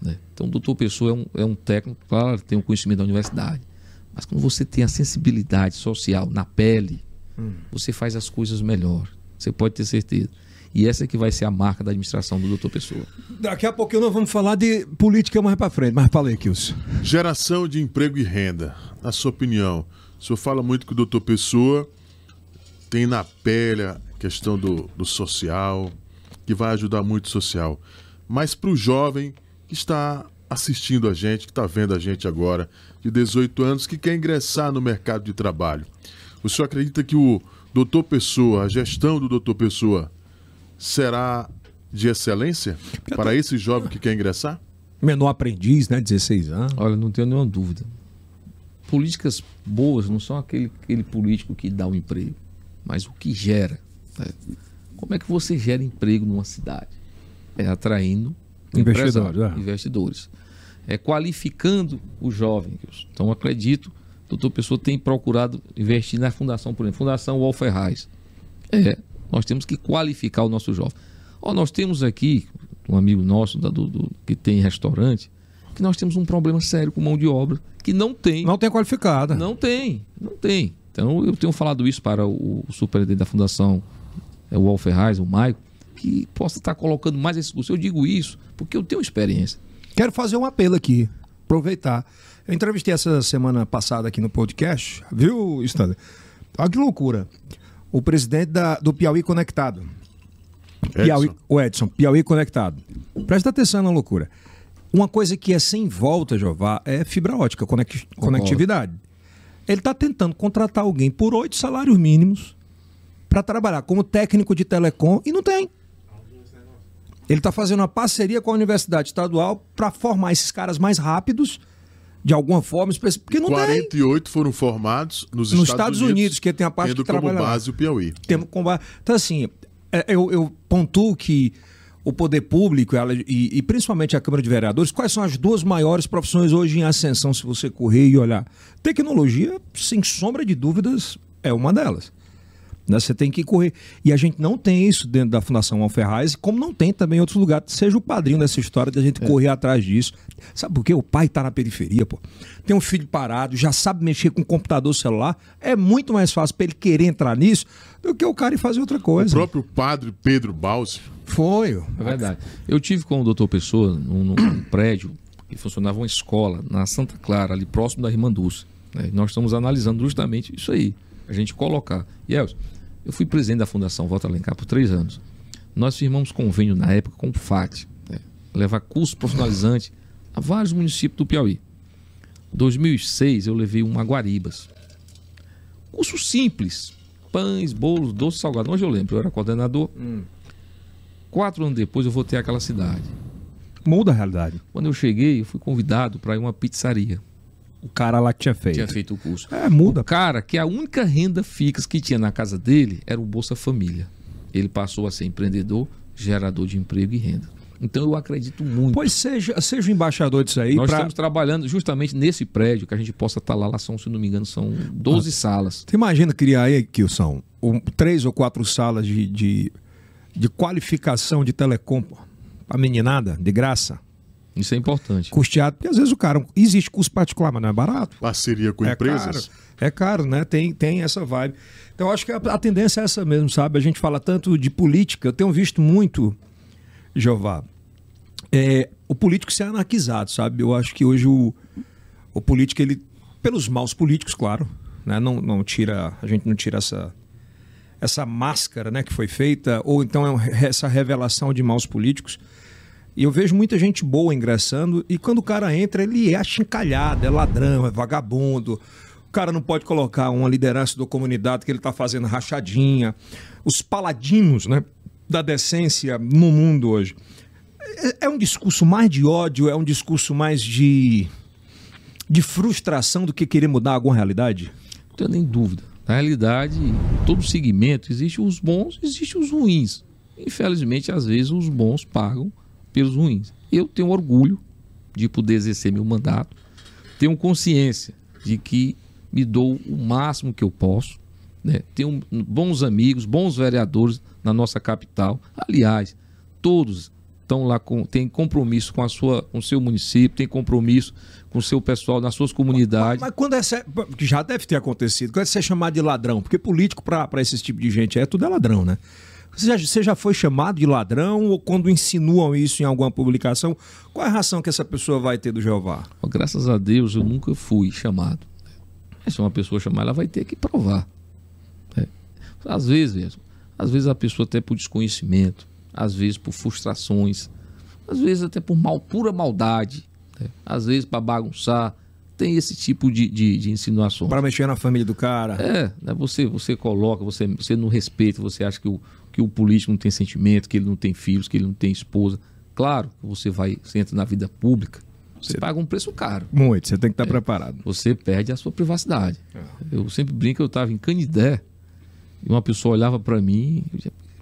S3: Né? Então, o doutor Pessoa é um, é um técnico, claro, tem um conhecimento da universidade. Mas quando você tem a sensibilidade social na pele, hum. você faz as coisas melhor. Você pode ter certeza. E essa é que vai ser a marca da administração do doutor Pessoa.
S1: Daqui a pouquinho nós vamos falar de política mais para frente, mas falei, Kilson.
S2: Geração de emprego e renda. Na sua opinião, o senhor fala muito que o doutor Pessoa tem na pele a questão do, do social, que vai ajudar muito o social. Mas para o jovem que está assistindo a gente, que está vendo a gente agora, de 18 anos, que quer ingressar no mercado de trabalho, o senhor acredita que o doutor Pessoa, a gestão do doutor Pessoa, será de excelência para esse jovem que quer ingressar?
S1: Menor aprendiz, né? 16 anos.
S3: Olha, não tenho nenhuma dúvida. Políticas boas não são aquele, aquele político que dá o um emprego, mas o que gera. Né? Como é que você gera emprego numa cidade? É atraindo investidores. É. investidores. É qualificando o jovem. Então, acredito, o doutor Pessoa tem procurado investir na fundação, por exemplo, Fundação Wolferraz. É nós temos que qualificar o nosso jovem. Ó, nós temos aqui um amigo nosso da, do, do, que tem restaurante, que nós temos um problema sério com mão de obra que não tem.
S1: Não tem qualificada.
S3: Não tem, não tem. Então eu tenho falado isso para o, o superintendente da fundação, é o Alferraz, o Maico, que possa estar colocando mais esse curso. Eu digo isso porque eu tenho experiência.
S1: Quero fazer um apelo aqui, aproveitar. Eu entrevistei essa semana passada aqui no podcast, viu, Stanley? Olha que loucura o presidente da, do Piauí Conectado. Edson. Piauí, o Edson, Piauí Conectado. Presta atenção na loucura. Uma coisa que é sem volta, Jová, é fibra ótica, conect, conectividade. Ele está tentando contratar alguém por oito salários mínimos para trabalhar como técnico de telecom e não tem. Ele está fazendo uma parceria com a Universidade Estadual para formar esses caras mais rápidos de alguma forma porque não
S2: 48 tem. foram formados nos, nos Estados, Estados Unidos, Unidos,
S1: que tem a parte
S2: que trabalha como base lá. o Piauí.
S1: Temos como base. Então assim, é, eu, eu pontuo que o poder público ela, e, e, principalmente a Câmara de Vereadores, quais são as duas maiores profissões hoje em ascensão, se você correr e olhar? Tecnologia, sem sombra de dúvidas, é uma delas. Né? Você tem que correr. E a gente não tem isso dentro da Fundação Alferraz, como não tem também em outros lugares. Seja o padrinho dessa história de a gente é. correr atrás disso. Sabe por quê? O pai está na periferia, pô. Tem um filho parado, já sabe mexer com computador celular. É muito mais fácil para ele querer entrar nisso do que o cara ir fazer outra coisa.
S2: O próprio padre Pedro Balsi.
S1: Foi.
S3: É verdade. Eu tive com o doutor Pessoa num, num <coughs> prédio que funcionava uma escola na Santa Clara, ali próximo da Irmanduz. Né? Nós estamos analisando justamente isso aí. A gente colocar. E Elcio, eu fui presidente da Fundação Volta Alencar por três anos. Nós firmamos convênio na época com o FAT, né? levar curso profissionalizante a vários municípios do Piauí. Em 2006 eu levei um a Guaribas. Curso simples, pães, bolos, doces, salgados. Hoje eu lembro, eu era coordenador. Hum. Quatro anos depois eu voltei àquela cidade.
S1: Muda a realidade.
S3: Quando eu cheguei, eu fui convidado para ir uma pizzaria.
S1: O cara lá que tinha feito.
S3: Tinha feito o curso.
S1: É, muda. O
S3: cara que a única renda fixa que tinha na casa dele era o Bolsa Família. Ele passou a ser empreendedor, gerador de emprego e renda. Então eu acredito muito.
S1: Pois seja, seja embaixador disso aí.
S3: Nós pra... estamos trabalhando justamente nesse prédio que a gente possa estar lá. Lá são, se não me engano, são 12 ah, salas.
S1: Você imagina criar aí, Kilson, um, três ou quatro salas de, de, de qualificação de telecom para meninada, de graça?
S3: Isso é importante.
S1: Custeado, porque às vezes o cara. Existe curso particular, mas não é barato.
S2: Parceria com
S1: é
S2: empresas.
S1: Caro, é caro, né? Tem, tem essa vibe. Então acho que a, a, tendência é essa mesmo, sabe? A gente fala tanto de política. Eu tenho visto muito, Jeová, é, o político ser anarquizado, sabe? Eu acho que hoje o, o político, ele. Pelos maus políticos, claro. Né? Não, não tira. A gente não tira essa essa máscara né, que foi feita, ou então é essa revelação de maus políticos E eu vejo muita gente boa ingressando e quando o cara entra, ele é achincalhado, é ladrão, é vagabundo. O cara não pode colocar uma liderança da comunidade que ele está fazendo rachadinha. Os paladinos né, da decência no mundo hoje. É, é um discurso mais de ódio, é um discurso mais de, de frustração do que querer mudar alguma realidade?
S3: Não tenho nem dúvida. Na realidade, em todo segmento, existem os bons existem os ruins. Infelizmente, às vezes, os bons pagam pelos ruins. Eu tenho orgulho de poder exercer meu mandato, tenho consciência de que me dou o máximo que eu posso, né? tenho bons amigos, bons vereadores na nossa capital. Aliás, todos estão lá com têm compromisso com a sua com o seu município, tem compromisso com o seu pessoal nas suas comunidades.
S1: Mas, mas quando é já deve ter acontecido, quando é ser chamado de ladrão, porque político para esse tipo de gente é tudo é ladrão, né? Você já, você já foi chamado de ladrão ou quando insinuam isso em alguma publicação, qual é a reação que essa pessoa vai ter do Jeová?
S3: Graças a Deus eu nunca fui chamado. Se uma pessoa chamar, ela vai ter que provar. É. Às vezes mesmo. Às vezes a pessoa até por desconhecimento, às vezes por frustrações, às vezes até por mal, pura maldade, né? às vezes para bagunçar. Tem esse tipo de, de, de insinuações.
S1: Para mexer na família do cara.
S3: É, né? você, você coloca, você, você não respeita, você acha que o, que o político não tem sentimento, que ele não tem filhos, que ele não tem esposa. Claro você vai, você entra na vida pública, você, você paga um preço caro.
S1: Muito, você tem que estar é, preparado.
S3: Você perde a sua privacidade. É. Eu sempre brinco, eu estava em Canidé e uma pessoa olhava para mim,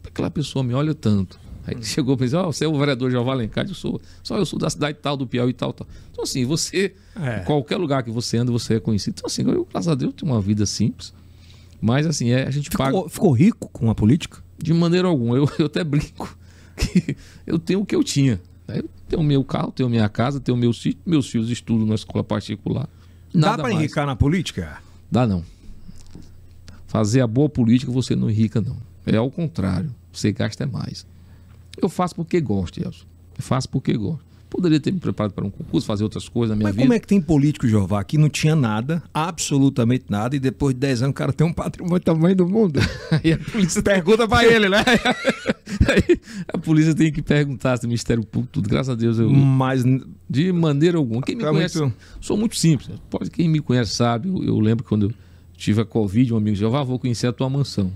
S3: aquela pessoa me olha tanto. Aí hum. chegou para dizer, oh, você é o vereador Jeová Alencar, eu sou, só eu sou da cidade tal, do Piauí e tal, tal. Então assim, você, é. qualquer lugar que você anda, você é conhecido. Então assim, eu, graças a Deus, tenho uma vida simples. Mas assim, é, a gente
S1: ficou,
S3: paga...
S1: Ficou rico com a política?
S3: De maneira alguma. Eu, eu até brinco <laughs> que eu tenho o que eu tinha. Eu tenho meu carro, tenho minha casa, tenho meu sítio, meus filhos estudam na escola particular.
S1: Nada Dá para enricar na política?
S3: Dá não. Fazer a boa política você não enrica, não. É ao contrário. Você gasta mais. Eu faço porque gosto, Elson. Eu faço porque gosto. Poderia ter me preparado para um concurso, fazer outras coisas na minha
S1: Mas
S3: vida.
S1: como é que tem político, Jová, que não tinha nada, absolutamente nada, e depois de 10 anos o cara tem um patrimônio tamanho do mundo? <laughs>
S3: e a polícia <laughs> pergunta para ele, né? <laughs> Aí a polícia tem que perguntar se o Ministério Público, tudo. Graças a Deus eu.
S1: Mas.
S3: De maneira alguma. Quem me é conhece. Muito... Sou muito simples. Pode, quem me conhece sabe. Eu, eu lembro quando eu tive a Covid, um amigo disse: Jová, vou conhecer a tua mansão.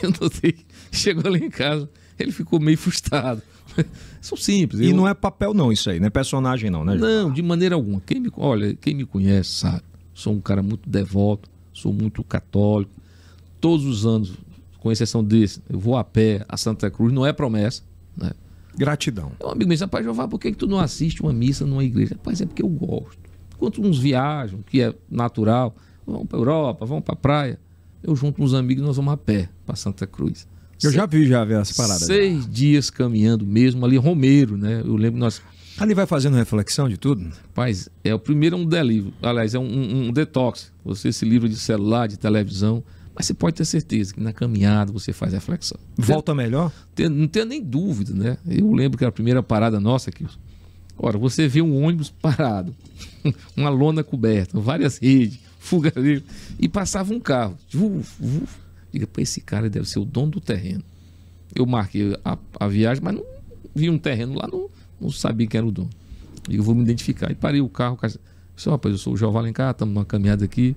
S3: Eu notei. Chegou ali em casa, <laughs> ele ficou meio frustrado. <laughs> São simples.
S1: E eu... não é papel não isso aí, não é personagem não, né?
S3: Não, de maneira alguma. Quem me, olha, quem me conhece sabe. Sou um cara muito devoto, sou muito católico. Todos os anos, com exceção desse, eu vou a pé a Santa Cruz, não é promessa, né?
S1: Gratidão.
S3: Um amigo me disse, rapaz, Jeová, por que, que tu não assiste uma missa numa igreja? Rapaz, é porque eu gosto. Enquanto uns viajam, que é natural, vão para Europa, vão para praia, eu junto uns amigos e nós vamos a pé para Santa Cruz.
S1: Eu já vi já ver as paradas.
S3: Seis já. dias caminhando mesmo ali, Romeiro, né? Eu lembro nós.
S1: Ali vai fazendo reflexão de tudo?
S3: Rapaz, é o primeiro é um delírio. Aliás, é um, um, um, detox. Você se livra de celular, de televisão. Mas você pode ter certeza que na caminhada você faz reflexão.
S1: Volta tem, melhor?
S3: Tem, não tenho nem dúvida, né? Eu lembro que a primeira parada nossa aqui. Ora, você vê um ônibus <laughs> parado, uma lona coberta, várias redes, fuga ali, e passava um carro. Uf, uf, Diga, pô, esse cara deve ser o dono do terreno. Eu marquei a, a viagem, mas não vi um terreno lá, não, não sabia quem era o dono. Digo, vou me identificar. E parei o carro, o cara disse, rapaz, eu sou o João Valencar, estamos numa caminhada aqui.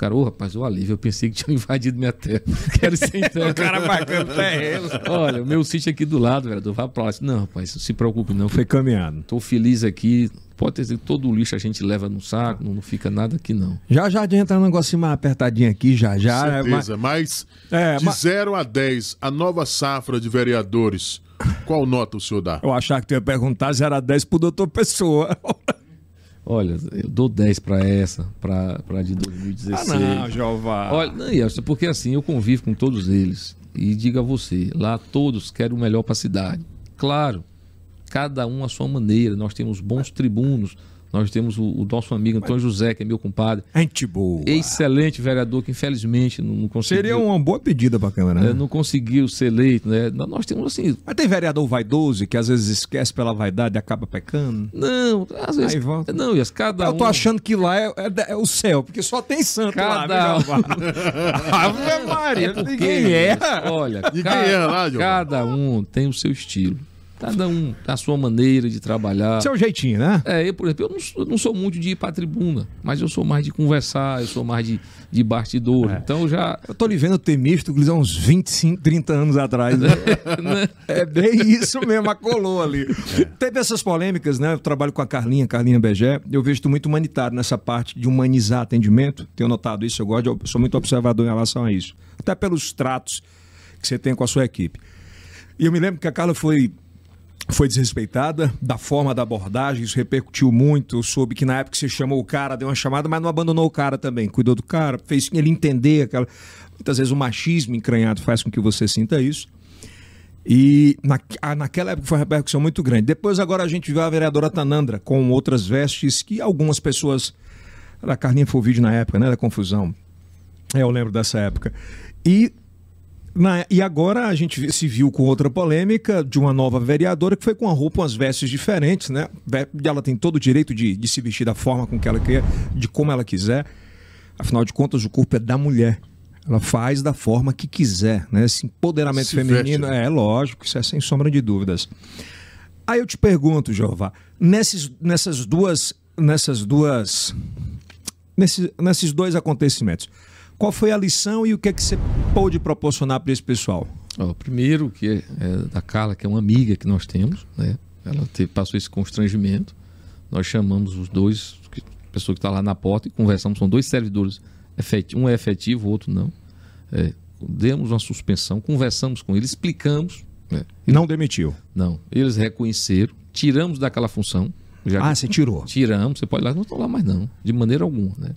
S3: Cara, ô oh, rapaz, o alívio, eu pensei que tinha <laughs> invadido minha terra. <laughs> Quero ser
S1: então. <laughs> o cara marcando terreno.
S3: Olha, o meu sítio aqui do lado, vereador, vai pra lá. Não, rapaz, não se preocupe não.
S1: Foi caminhado.
S3: Estou feliz aqui, Pode ter sido todo o lixo a gente leva no saco, não, não fica nada aqui não.
S1: Já já de entrar um negocinho mais apertadinho aqui, já já.
S2: Com né? certeza, mas, mas é, de mas... 0 a 10, a nova safra de vereadores, qual nota o senhor dá?
S1: Eu achava que tu ia perguntar 0 a 10 pro doutor Pessoa.
S3: Olha, eu dou 10 para essa, para de 2016. Ah,
S1: não, Jeová.
S3: Olha, não, Yelson, porque assim, eu convivo com todos eles. E diga a você, lá todos querem o melhor para a cidade. Claro, cada um à sua maneira. Nós temos bons tribunos, nós temos o, o, nosso amigo Antônio José, que é meu compadre.
S1: Gente boa.
S3: Excelente vereador, que infelizmente não, não conseguiu.
S1: Seria uma boa pedida para a Câmara, né?
S3: É, não conseguiu ser eleito, né? Nós temos assim.
S1: Mas tem vereador vaidoso que às vezes esquece pela vaidade e acaba pecando?
S3: Não, às vezes. Aí volta. Não, e as, cada
S1: Eu tô um... achando que lá é, é, é, o céu, porque só tem santo
S3: cada... lá. <laughs>
S1: Ave Maria, <laughs> é porque, ninguém erra.
S3: Olha, cada, cada um tem o seu estilo. Cada um a sua maneira de trabalhar.
S1: Seu jeitinho, né?
S3: É, eu, por exemplo, eu não, eu não sou muito de ir pra tribuna, mas eu sou mais de conversar, eu sou mais de, de bastidor. Então eu já.
S1: Eu tô lhe vendo Temístocles há uns 25, 30 anos atrás. <laughs> Né? é bem isso mesmo, acolou ali. Teve essas polêmicas, né? Eu trabalho com a Carlinha, Carlinha Begé. Eu vejo tu muito humanitário nessa parte de humanizar atendimento. Tenho notado isso, eu gosto, eu sou muito observador em relação a isso. Até pelos tratos que você tem com a sua equipe. E eu me lembro que a Carla foi foi desrespeitada da forma da abordagem, isso repercutiu muito. Eu soube que na época você chamou o cara, deu uma chamada, mas não abandonou o cara também. Cuidou do cara, fez ele entender aquela. Muitas vezes o machismo encranhado faz com que você sinta isso. E na, ah, naquela época foi uma repercussão muito grande. Depois, agora, a gente viu a vereadora Tanandra com outras vestes que algumas pessoas. A Carlinha foi vídeo na época, né? Da confusão. É, eu lembro dessa época. E na- e agora a gente se viu com outra polêmica de uma nova vereadora que foi com a roupa, umas vestes diferentes, né? Ela tem todo o direito de, de se vestir da forma com que ela quer, de como ela quiser. Afinal de contas, o corpo é da mulher. Ela faz da forma que quiser, né? Esse empoderamento
S2: Se
S1: feminino
S2: veste,
S1: é lógico, isso é sem sombra de dúvidas. Aí eu te pergunto, Jeová, nesses, nessas duas, nessas duas, nesses, nesses dois acontecimentos, qual foi a lição e o que é que você pôde proporcionar para esse pessoal?
S3: Ó, primeiro, que é, é da Carla, que é uma amiga que nós temos, né? Ela teve- passou esse constrangimento. Nós chamamos os dois, que, a pessoa que está lá na porta, e conversamos. São dois servidores, um é efetivo, o outro não. É, demos uma suspensão, conversamos com eles, explicamos. né?
S1: Não demitiu.
S3: Não, eles reconheceram, tiramos daquela função. Já
S1: Ah, você tirou.
S3: tiramos, você pode ir lá, não estou lá mais não, de maneira alguma. Né?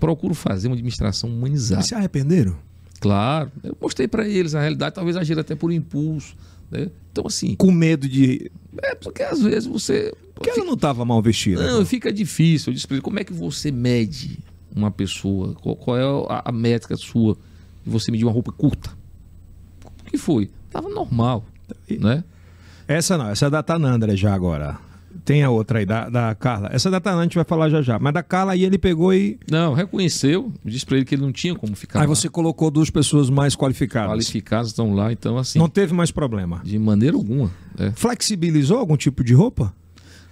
S3: Procuro fazer uma administração humanizada.
S1: Se arrependeram?
S3: Claro, eu mostrei para eles a realidade, talvez agir até por impulso. Né? Então, assim,
S1: Com medo de.
S3: é porque às vezes você.
S1: Porque ela não estava mal vestida.
S3: Não, fica difícil. Eu disse como é que você mede uma pessoa? Qual, qual é a, a métrica sua de você medir uma roupa curta? O que foi? Tava normal, né?
S1: Essa não, essa é da Tanandra já agora. Tem a outra aí, da, da Carla. Essa da Tanandra a gente vai falar já já. Mas da Carla aí ele pegou e.
S3: Não, reconheceu, eu disse para ele que ele não tinha como ficar
S1: Aí
S3: lá.
S1: você colocou duas pessoas mais qualificadas.
S3: Qualificados estão lá, então assim,
S1: Não teve mais problema.
S3: de maneira alguma. Né?
S1: Flexibilizou algum tipo de roupa?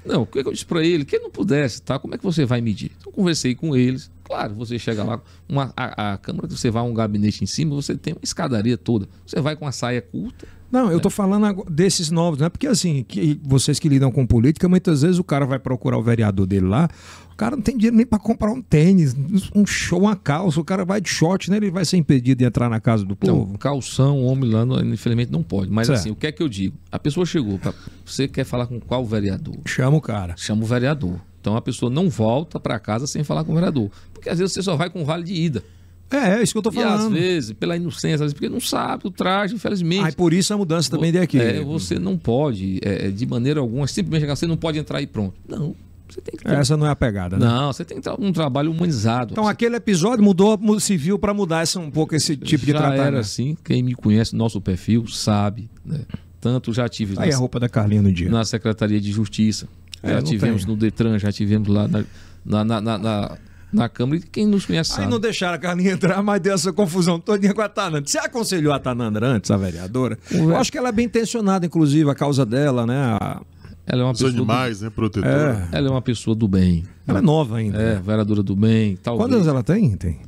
S3: Não, o que eu disse para ele? Que ele não pudesse, tá? Como é que você vai medir? Então, eu conversei com eles. Claro, você chega lá, uma, a, a câmara, você vai a um gabinete em cima, você tem uma escadaria toda. Você vai com a saia curta.
S1: Não, eu tô falando agora desses novos, né? Porque assim, que vocês que lidam com política, muitas vezes o cara vai procurar o vereador dele lá, o cara não tem dinheiro nem para comprar um tênis, um show, uma calça, o cara vai de short, né? Ele vai ser impedido de entrar na casa do
S3: Então,
S1: povo.
S3: calção, homem lá, infelizmente não pode. Mas
S1: Certo.
S3: assim, o que é que eu digo? A pessoa chegou, pra, você quer falar com qual vereador?
S1: Chama o cara.
S3: Chama o vereador. Então a pessoa não volta para casa sem falar com o vereador. Porque às vezes você só vai com vale de ida.
S1: É, é isso que eu tô
S3: E às
S1: falando.
S3: vezes, pela inocência, às vezes, porque não sabe o traje, infelizmente.
S1: Aí por isso a mudança também de aqui.
S3: É, você não pode, é, de maneira alguma, simplesmente chegar, você não pode entrar e pronto. Não. Você tem que ter,
S1: Essa não é a pegada, né?
S3: Não, você tem que ter um trabalho humanizado.
S1: Então aquele episódio mudou, mu- se viu para mudar essa, um pouco esse tipo de
S3: já
S1: tratamento.
S3: era assim. Quem me conhece, nosso perfil, sabe. Né? Tanto já tive
S1: Aí
S3: na,
S1: a roupa da Carlinha no dia.
S3: na Secretaria de Justiça,
S1: É,
S3: já tivemos
S1: tem.
S3: no Detran, já tivemos lá na, na, na, na, na- Câmara. E quem nos conhece
S1: Aí
S3: sabe.
S1: não deixaram a Carlinha entrar, mas deu essa confusão todinha com a Tanandra. Você aconselhou a Tanandra antes, a vereadora? Eu acho que ela é bem intencionada, inclusive, a causa dela, né? A-
S3: Ela é uma
S2: Os
S3: pessoa. Do,
S2: animais, né? Protetora.
S3: ela é uma pessoa do bem.
S1: Ela é nova ainda.
S3: É, vereadora do bem. Talvez.
S1: Quantos anos ela tem? Tem.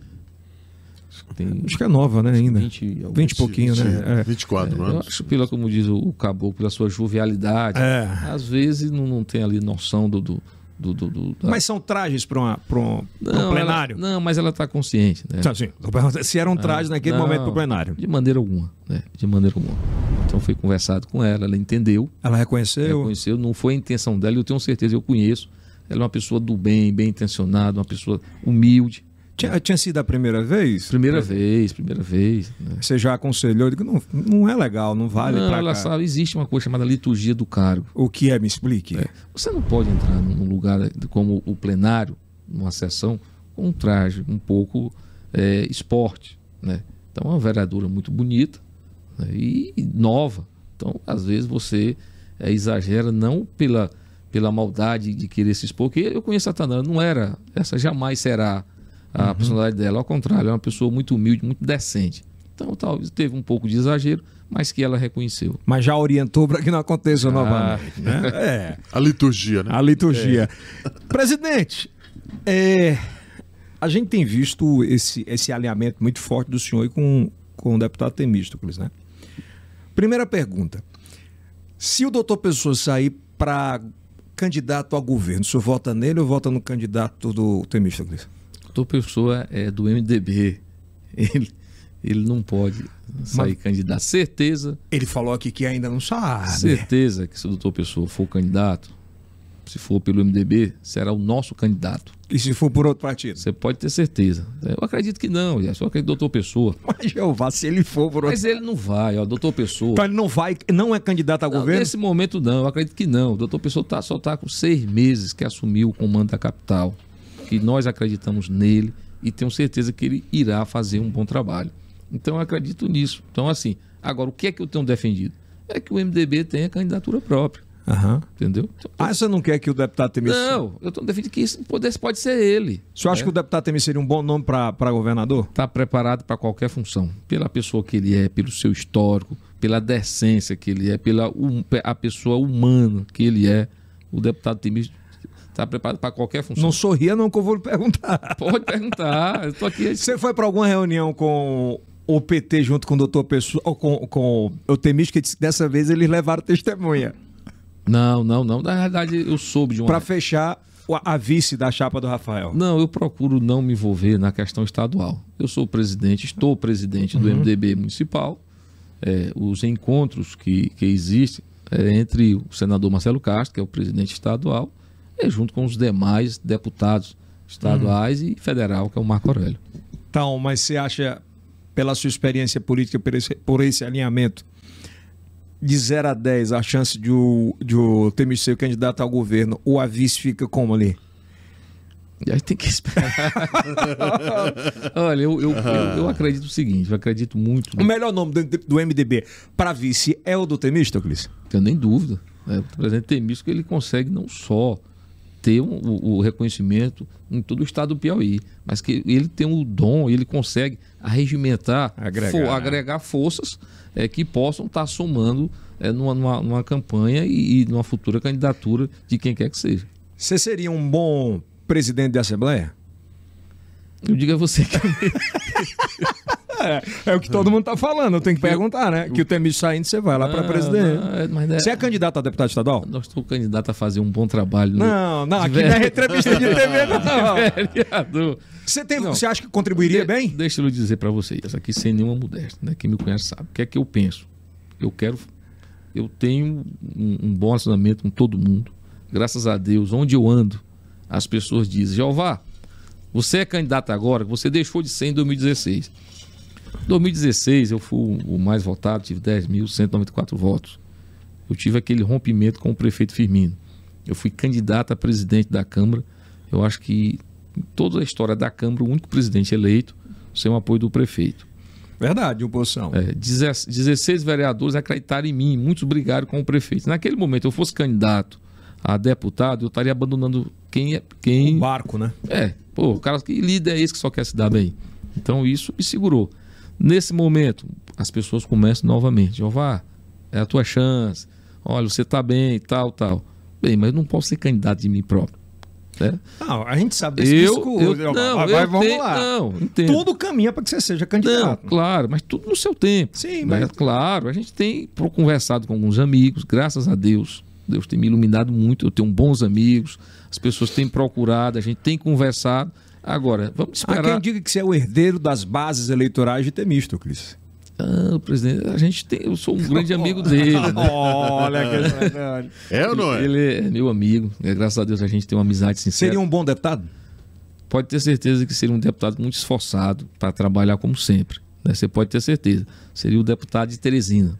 S3: Tem
S1: Acho que é nova, né, ainda?
S3: 20, e alguns.
S1: 20 e pouquinho, né? É.
S2: 24
S3: Eu
S2: anos.
S3: acho, pela, como diz o, o Caboclo, pela sua jovialidade.
S1: É.
S3: Às vezes não, não tem ali noção do. do, do, do- do- da-
S1: Mas são trajes para um, um, um plenário?
S3: Ela, não, mas ela está consciente. Né?
S1: Sim, sim. Se era um traje naquele
S3: Não,
S1: momento pro plenário.
S3: De maneira alguma. Né? De maneira alguma. Então foi conversado com ela, ela entendeu,
S1: Ela reconheceu.
S3: reconheceu, não foi a intenção dela, eu tenho certeza, eu conheço. Ela é uma pessoa do bem, bem intencionada, uma pessoa humilde.
S1: Tinha, tinha sido a primeira vez?
S3: Primeira vez, primeira vez. Né?
S1: Você já aconselhou? Eu digo, não, não é legal, não vale
S3: não,
S1: pra cá.
S3: sabe, existe uma coisa chamada liturgia do cargo.
S1: O que é? Me explique.
S3: É. Você não pode entrar num lugar como o plenário, numa sessão, com um traje um pouco é, esporte. Né? Então, é uma vereadora muito bonita né? e nova. Então, às vezes, você é, exagera não pela, pela maldade de querer se expor, porque eu conheço a Tanana, não era, essa jamais será a
S1: Uhum.
S3: personalidade dela, ao contrário, é uma pessoa muito humilde, muito decente. Então, talvez teve um pouco de exagero, mas que ela reconheceu.
S1: Mas já orientou para que não aconteça ah, novamente. Né?
S2: É. A liturgia, né?
S1: A liturgia. É. Presidente, é, a gente tem visto esse, esse alinhamento muito forte do senhor com, com o deputado Temístocles, né? Primeira pergunta. Se o doutor Pessoa sair para candidato a governo, o senhor vota nele ou vota no candidato do Temístocles?
S3: Doutor Pessoa é do MDB. Ele, ele não pode sair Mas, candidato. Certeza.
S1: Ele falou aqui que ainda não sabe.
S3: Certeza que se o doutor Pessoa for candidato, se for pelo MDB, será o nosso candidato.
S1: E se for por outro partido?
S3: Você pode ter certeza. Eu acredito que não, é só acredito doutor Pessoa.
S1: Mas Jeová, se ele for por outro...
S3: Mas ele não vai, ó, doutor Pessoa.
S1: Então ele não vai, não é candidato a não, governo?
S3: Nesse momento não, eu acredito que não. O doutor Pessoa tá, só está com seis meses que assumiu o comando da capital. Que nós acreditamos nele e tenho certeza que ele irá fazer um bom trabalho. Então eu acredito nisso. Então, assim, agora o que é que eu tenho defendido? É que o MDB tenha candidatura própria.
S1: Uhum.
S3: Entendeu?
S1: Então, ah, você não quer que o deputado Temer...
S3: Não, eu estou defendendo que isso pode, pode ser ele.
S1: O senhor acha é? que o deputado Temer seria um bom nome para governador?
S3: Está preparado para qualquer função. Pela pessoa que ele é, pelo seu histórico, pela decência que ele é, pela um, a pessoa humana que ele é. O deputado Temer está preparado para qualquer função.
S1: Não sorria não que eu vou lhe perguntar. <laughs>
S3: Pode perguntar. Eu tô aqui...
S1: Você foi para alguma reunião com o PT junto com o doutor Pessoa, com, com o Temis, que dessa vez eles levaram testemunha?
S3: Não, não, não. Na verdade, eu soube de uma.
S1: Para fechar a vice da chapa do Rafael.
S3: Não, eu procuro não me envolver na questão estadual. Eu sou presidente, estou presidente do uhum. MDB municipal. É, os encontros que, que existem é, entre o senador Marcelo Castro, que é o presidente estadual, junto com os demais deputados estaduais uhum. e federal, que é o Marco Aurélio.
S1: Então, mas você acha, pela sua experiência política, por esse, por esse alinhamento, de 0 a 10 a chance de o, de o Temer ser candidato ao governo, o a vice fica como ali?
S3: Aí tem que esperar. <laughs> Olha, eu, eu, eu, eu, acredito o seguinte, eu acredito muito.
S1: O melhor nome do, do MDB para vice é o do Temístocles?
S3: Tenho nem dúvida. É, o presidente Temístocles ele consegue não só ter um, o, o, reconhecimento em todo o estado do Piauí, mas que ele tem o dom, ele consegue arregimentar, agregar, for, agregar forças é, que possam estar somando é, numa, numa, numa, campanha e, e numa futura candidatura de quem quer que seja.
S1: Você seria um bom presidente da Assembleia?
S3: Eu digo a você que. <laughs>
S1: é, é, o que todo mundo está falando, eu tenho que perguntar, né? Que o Temis saindo, você vai lá para presidente. Não, é, você é candidato a deputado estadual?
S3: Nós estou candidato a fazer um bom trabalho.
S1: Não, não, aqui não é entrevista de TV, não. <laughs> Vereador. Você, tem, não, você acha que contribuiria de, bem?
S3: Deixa eu dizer para vocês, aqui sem nenhuma modéstia, né? Quem me conhece sabe. O que é que eu penso? Eu quero. Eu tenho um, um bom relacionamento com todo mundo. Graças a Deus, onde eu ando, as pessoas dizem: Jeová, você é candidato agora, você deixou de ser em 2016. Em 2016 eu fui o mais votado, tive 10.194 votos. Eu tive aquele rompimento com o prefeito Firmino. Eu fui candidato a presidente da Câmara. Eu acho que em toda a história da Câmara, o único presidente eleito sem o apoio do prefeito.
S1: Verdade, oposição.
S3: É, 16 vereadores acreditaram em mim, muitos brigaram com o prefeito. Naquele momento, eu fosse candidato a deputado, eu estaria abandonando quem é. Quem...
S1: O barco, né?
S3: É, pô, o cara que líder é esse que só quer se dar bem. Então isso me segurou. Nesse momento, as pessoas começam novamente. Jeová, é a tua chance. Olha, você está bem, tal, tal. Bem, mas eu não posso ser candidato de mim próprio.
S1: Né? Não, a gente sabe desse
S3: eu, discurso. Eu, não, vai, vamos lá. Não,
S1: entendo. Tudo caminha para que você seja candidato.
S3: Não, claro, mas tudo no seu tempo.
S1: Sim, mas... mas...
S3: Claro, a gente tem conversado com alguns amigos, graças a Deus. Deus tem me iluminado muito, eu tenho bons amigos, as pessoas têm procurado, a gente tem conversado. Agora, vamos esperar.
S1: Há quem diga que você é o herdeiro das bases eleitorais de Temístocles.
S3: Ah, presidente, a gente tem, eu sou um grande amigo dele. <laughs> Né?
S1: Olha que
S2: É ou não
S3: é? Ele é meu amigo. É, graças a Deus a gente tem uma amizade sincera.
S1: Seria um bom deputado?
S3: Pode ter certeza que seria um deputado muito esforçado para trabalhar como sempre. Né? Você pode ter certeza. Seria o deputado de Teresina.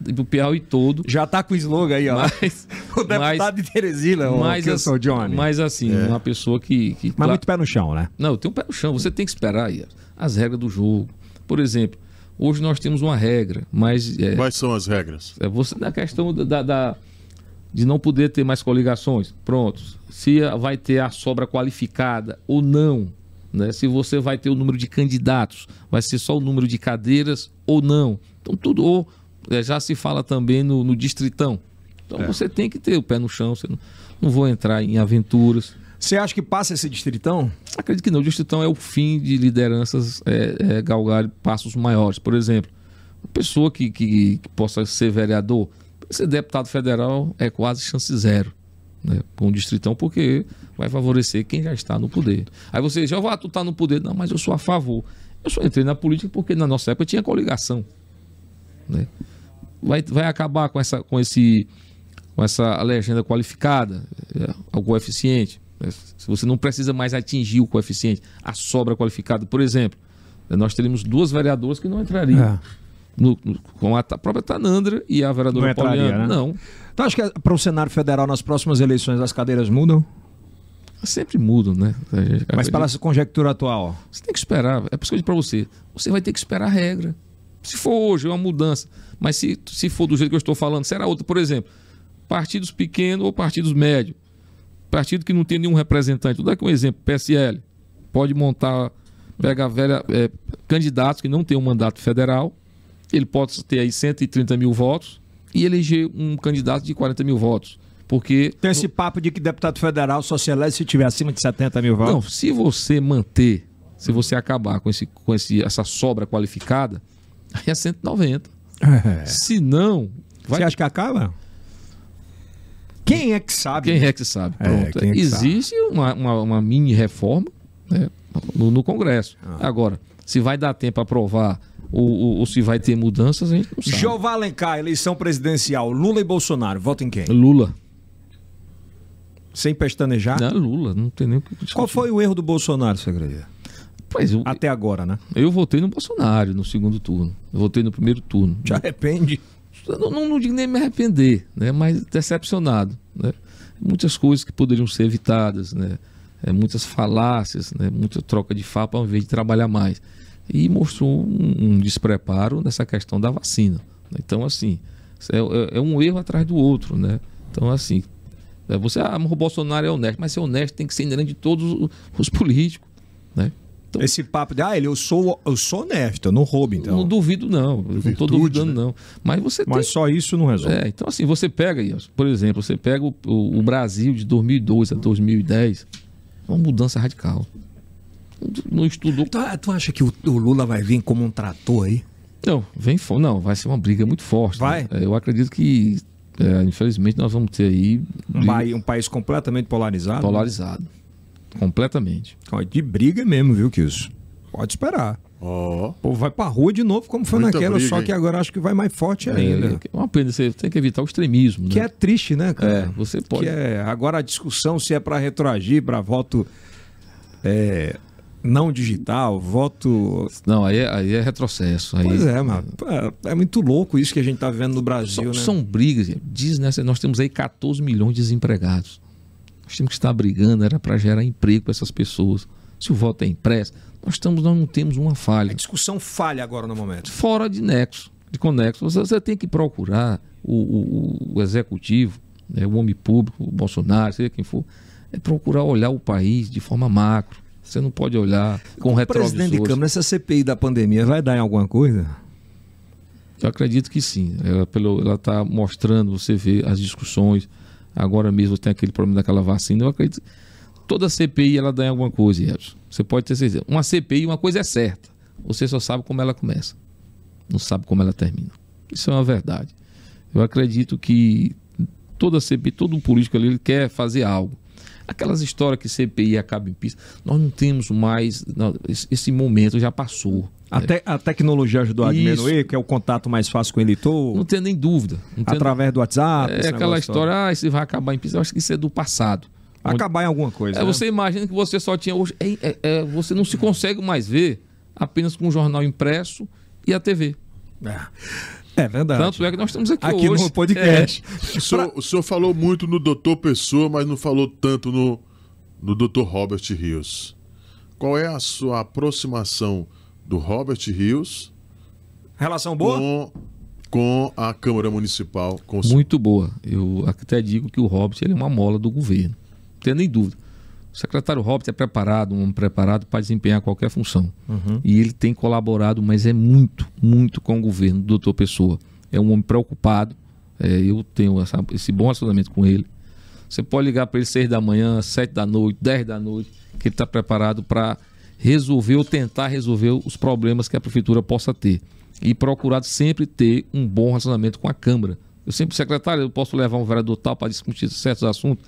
S3: Do Piauí todo.
S1: Já está com o slogan aí, ó. Mas, <laughs> o deputado mas, de Teresina,
S3: mas, eu sou Johnny. Mas assim, é. uma pessoa que. que
S1: mas muito pé no chão, né?
S3: Não, tem um pé no chão. Você tem que esperar aí as regras do jogo. Por exemplo, hoje nós temos uma regra, mas.
S2: É, Quais são as regras?
S3: É você na questão da, da de não poder ter mais coligações. Pronto. Se vai ter a sobra qualificada ou não né? Se você vai ter o número de candidatos, vai ser só o número de cadeiras ou não. Então, tudo. Ou é, já se fala também no, no distritão. Então
S1: É.
S3: você tem que ter o pé no chão, você não, não vou entrar em aventuras.
S1: Você acha que passa esse distritão?
S3: Acredito que não. O distritão é o fim de lideranças é, é, galgar passos maiores. Por exemplo, uma pessoa que, que, que possa ser vereador, ser deputado federal é quase chance zero né, com o distritão, porque vai favorecer quem já está no poder. Aí você já vai, tu tá no poder, não, mas eu sou a favor. Eu só entrei na política porque na nossa época tinha coligação. Né? Vai, vai acabar com essa, com esse, com essa legenda qualificada, é, o coeficiente. né? Se você não precisa mais atingir o coeficiente, a sobra qualificada, por exemplo, né, nós teríamos duas vereadoras que não entrariam.
S1: É.
S3: No- no- com a própria Tanandra e a vereadora
S1: Não entraria,
S3: Pauliana.
S1: né?
S3: Não,
S1: Então acho que para o cenário federal nas próximas eleições as cadeiras mudam?
S3: Sempre mudam, né? A
S1: Mas para essa conjectura atual.
S3: Você tem que esperar. É por isso que eu digo pra você. Você vai ter que esperar a regra. Se for hoje, é uma mudança. Mas se, se for do jeito que eu estou falando, será outra. Por exemplo, partidos pequenos ou partidos médios. Partido que não tem nenhum representante. Vou dar aqui um exemplo. PSL. Pode montar, pega velha, é, candidatos que não têm um mandato federal. Ele pode ter aí 130 mil votos e eleger um candidato de 40 mil votos. Porque
S1: Tem esse papo de que deputado federal só se elege se tiver acima de 70 mil votos.
S3: não, se você manter, se você acabar com, esse, com esse, essa sobra qualificada, aí é 190.
S1: É.
S3: Se não, vai.
S1: Você acha que acaba? Quem é que sabe?
S3: Quem é que sabe?
S1: É, é que
S3: Existe uma, uma, uma mini reforma né, no, no Congresso.
S1: Ah.
S3: Agora, se vai dar tempo para aprovar ou, ou- ou se vai ter mudanças, a gente não sabe.
S1: Jeová Alencar, eleição presidencial, Lula e Bolsonaro, votam em quem?
S3: Lula.
S1: Sem pestanejar?
S3: Não, Lula, não tem nem o que discutir.
S1: Qual foi o erro do Bolsonaro, acredita?
S3: Pois, eu,
S1: Até agora, né?
S3: eu votei no Bolsonaro no segundo turno. Eu votei no primeiro turno.
S1: Te arrepende?
S3: Não, não, não digo nem me arrepender, né? mas decepcionado. Né? Muitas coisas que poderiam ser evitadas, né? É, muitas falácias, né? muita troca de fapa ao invés de trabalhar mais. E mostrou um, um despreparo nessa questão da vacina. né? Então, assim, é, é- é um erro atrás do outro. Né? Então, assim, você, ah, o Bolsonaro é honesto, mas ser honesto tem que ser inerente de todos os, os políticos. Né?
S1: Esse papo de, ah, ele, eu sou, eu sou honesto, eu não roubo, então.
S3: Não duvido, não. Eu não estou
S2: Virtude,
S3: duvidando,
S2: né?
S3: não. Mas você tem
S1: Mas só isso não resolve.
S3: é, então assim, você pega, por exemplo, você pega o, o- o Brasil de 2002 a 2010, uma mudança radical. Não estudou.
S1: Tu, tu acha que o, o Lula vai vir como um trator aí?
S3: Não, vem Não, vai ser uma briga muito forte.
S1: Vai?
S3: né? É, Eu acredito que, é, infelizmente, nós vamos ter aí
S1: Um, um país completamente polarizado?
S3: polarizado. Completamente.
S1: Ó, De briga mesmo, viu, Kilson? Pode esperar.
S2: Ó,
S1: O povo vai pra rua de novo, como foi
S2: Muita
S1: naquela,
S2: briga,
S1: só que agora acho que vai mais forte ainda.
S3: É, é uma pena, você tem que evitar o extremismo.
S1: Que
S3: né?
S1: é triste, né, cara?
S3: É, você pode.
S1: Que é, agora a discussão se é para retroagir, para voto é, não digital, voto.
S3: Não, aí é, aí é retrocesso. Aí,
S1: Pois é, mas pô, é muito louco isso que a gente tá vendo no Brasil,
S3: São,
S1: né?
S3: são brigas. Diz nessa, nós temos aí 14 milhões de desempregados. Nós temos que estar brigando, era para gerar emprego para essas pessoas. Se o voto é impresso, nós, estamos, nós não temos uma
S1: A
S3: falha.
S1: discussão falha agora no momento.
S3: Fora de nexo, de conexo. Você, você tem que procurar o, o- o executivo, né, o homem público, o Bolsonaro, seja quem for, é procurar olhar o país de forma macro. Você não pode olhar com
S1: O presidente de. Câmara, essa CPI da pandemia vai dar em alguma coisa?
S3: Eu acredito que sim. Ela está mostrando, você vê as discussões. Agora mesmo tem aquele problema daquela vacina. Eu acredito. Toda CPI ela dá em alguma coisa, Edson. Você pode ter certeza. Uma CPI, uma coisa é certa. Você só sabe como ela começa. Não sabe como ela termina. Isso é uma verdade. Eu acredito que toda CPI, todo político ali, ele quer fazer algo. Aquelas histórias que CPI acaba em pista, nós não temos mais. não, esse, momento já passou.
S1: A, te- a tecnologia ajudou a diminuir, que é o contato mais fácil com o eleitor,
S3: Não tem nem dúvida. Tem
S1: através do WhatsApp.
S3: É aquela história, ah, isso vai acabar em pista. Eu acho que isso é do passado.
S1: todo. Acabar em alguma coisa.
S3: É,
S1: né?
S3: você imagina que você só tinha hoje. é- é- é, você não se consegue mais ver apenas com o jornal impresso e a TV.
S1: É verdade.
S3: Tanto é que nós estamos aqui,
S1: Aqui
S3: hoje.
S1: no podcast.
S2: o, senhor, o senhor falou muito no Dr. Pessoa, mas não falou tanto no, no Dr. Robert Rios. Qual é a sua aproximação do Robert Rios
S1: Relação boa?
S2: com, com a Câmara Municipal? Com?
S3: Muito boa. Eu até digo que o Hobbit ele é uma mola do governo. Não tem nem dúvida. O secretário Hobbit é preparado, um homem preparado para desempenhar qualquer função.
S1: Uhum.
S3: E ele tem colaborado, mas é muito, muito com o governo do doutor Pessoa. é um homem preocupado. É, eu tenho essa, esse bom relacionamento com ele. Você pode ligar para ele seis da manhã, sete da noite, dez da noite, que ele está preparado para resolver ou tentar resolver os problemas que a prefeitura possa ter. E procurado sempre ter um bom relacionamento com a Câmara. Eu sempre, secretário, eu posso levar um vereador tal para discutir certos assuntos.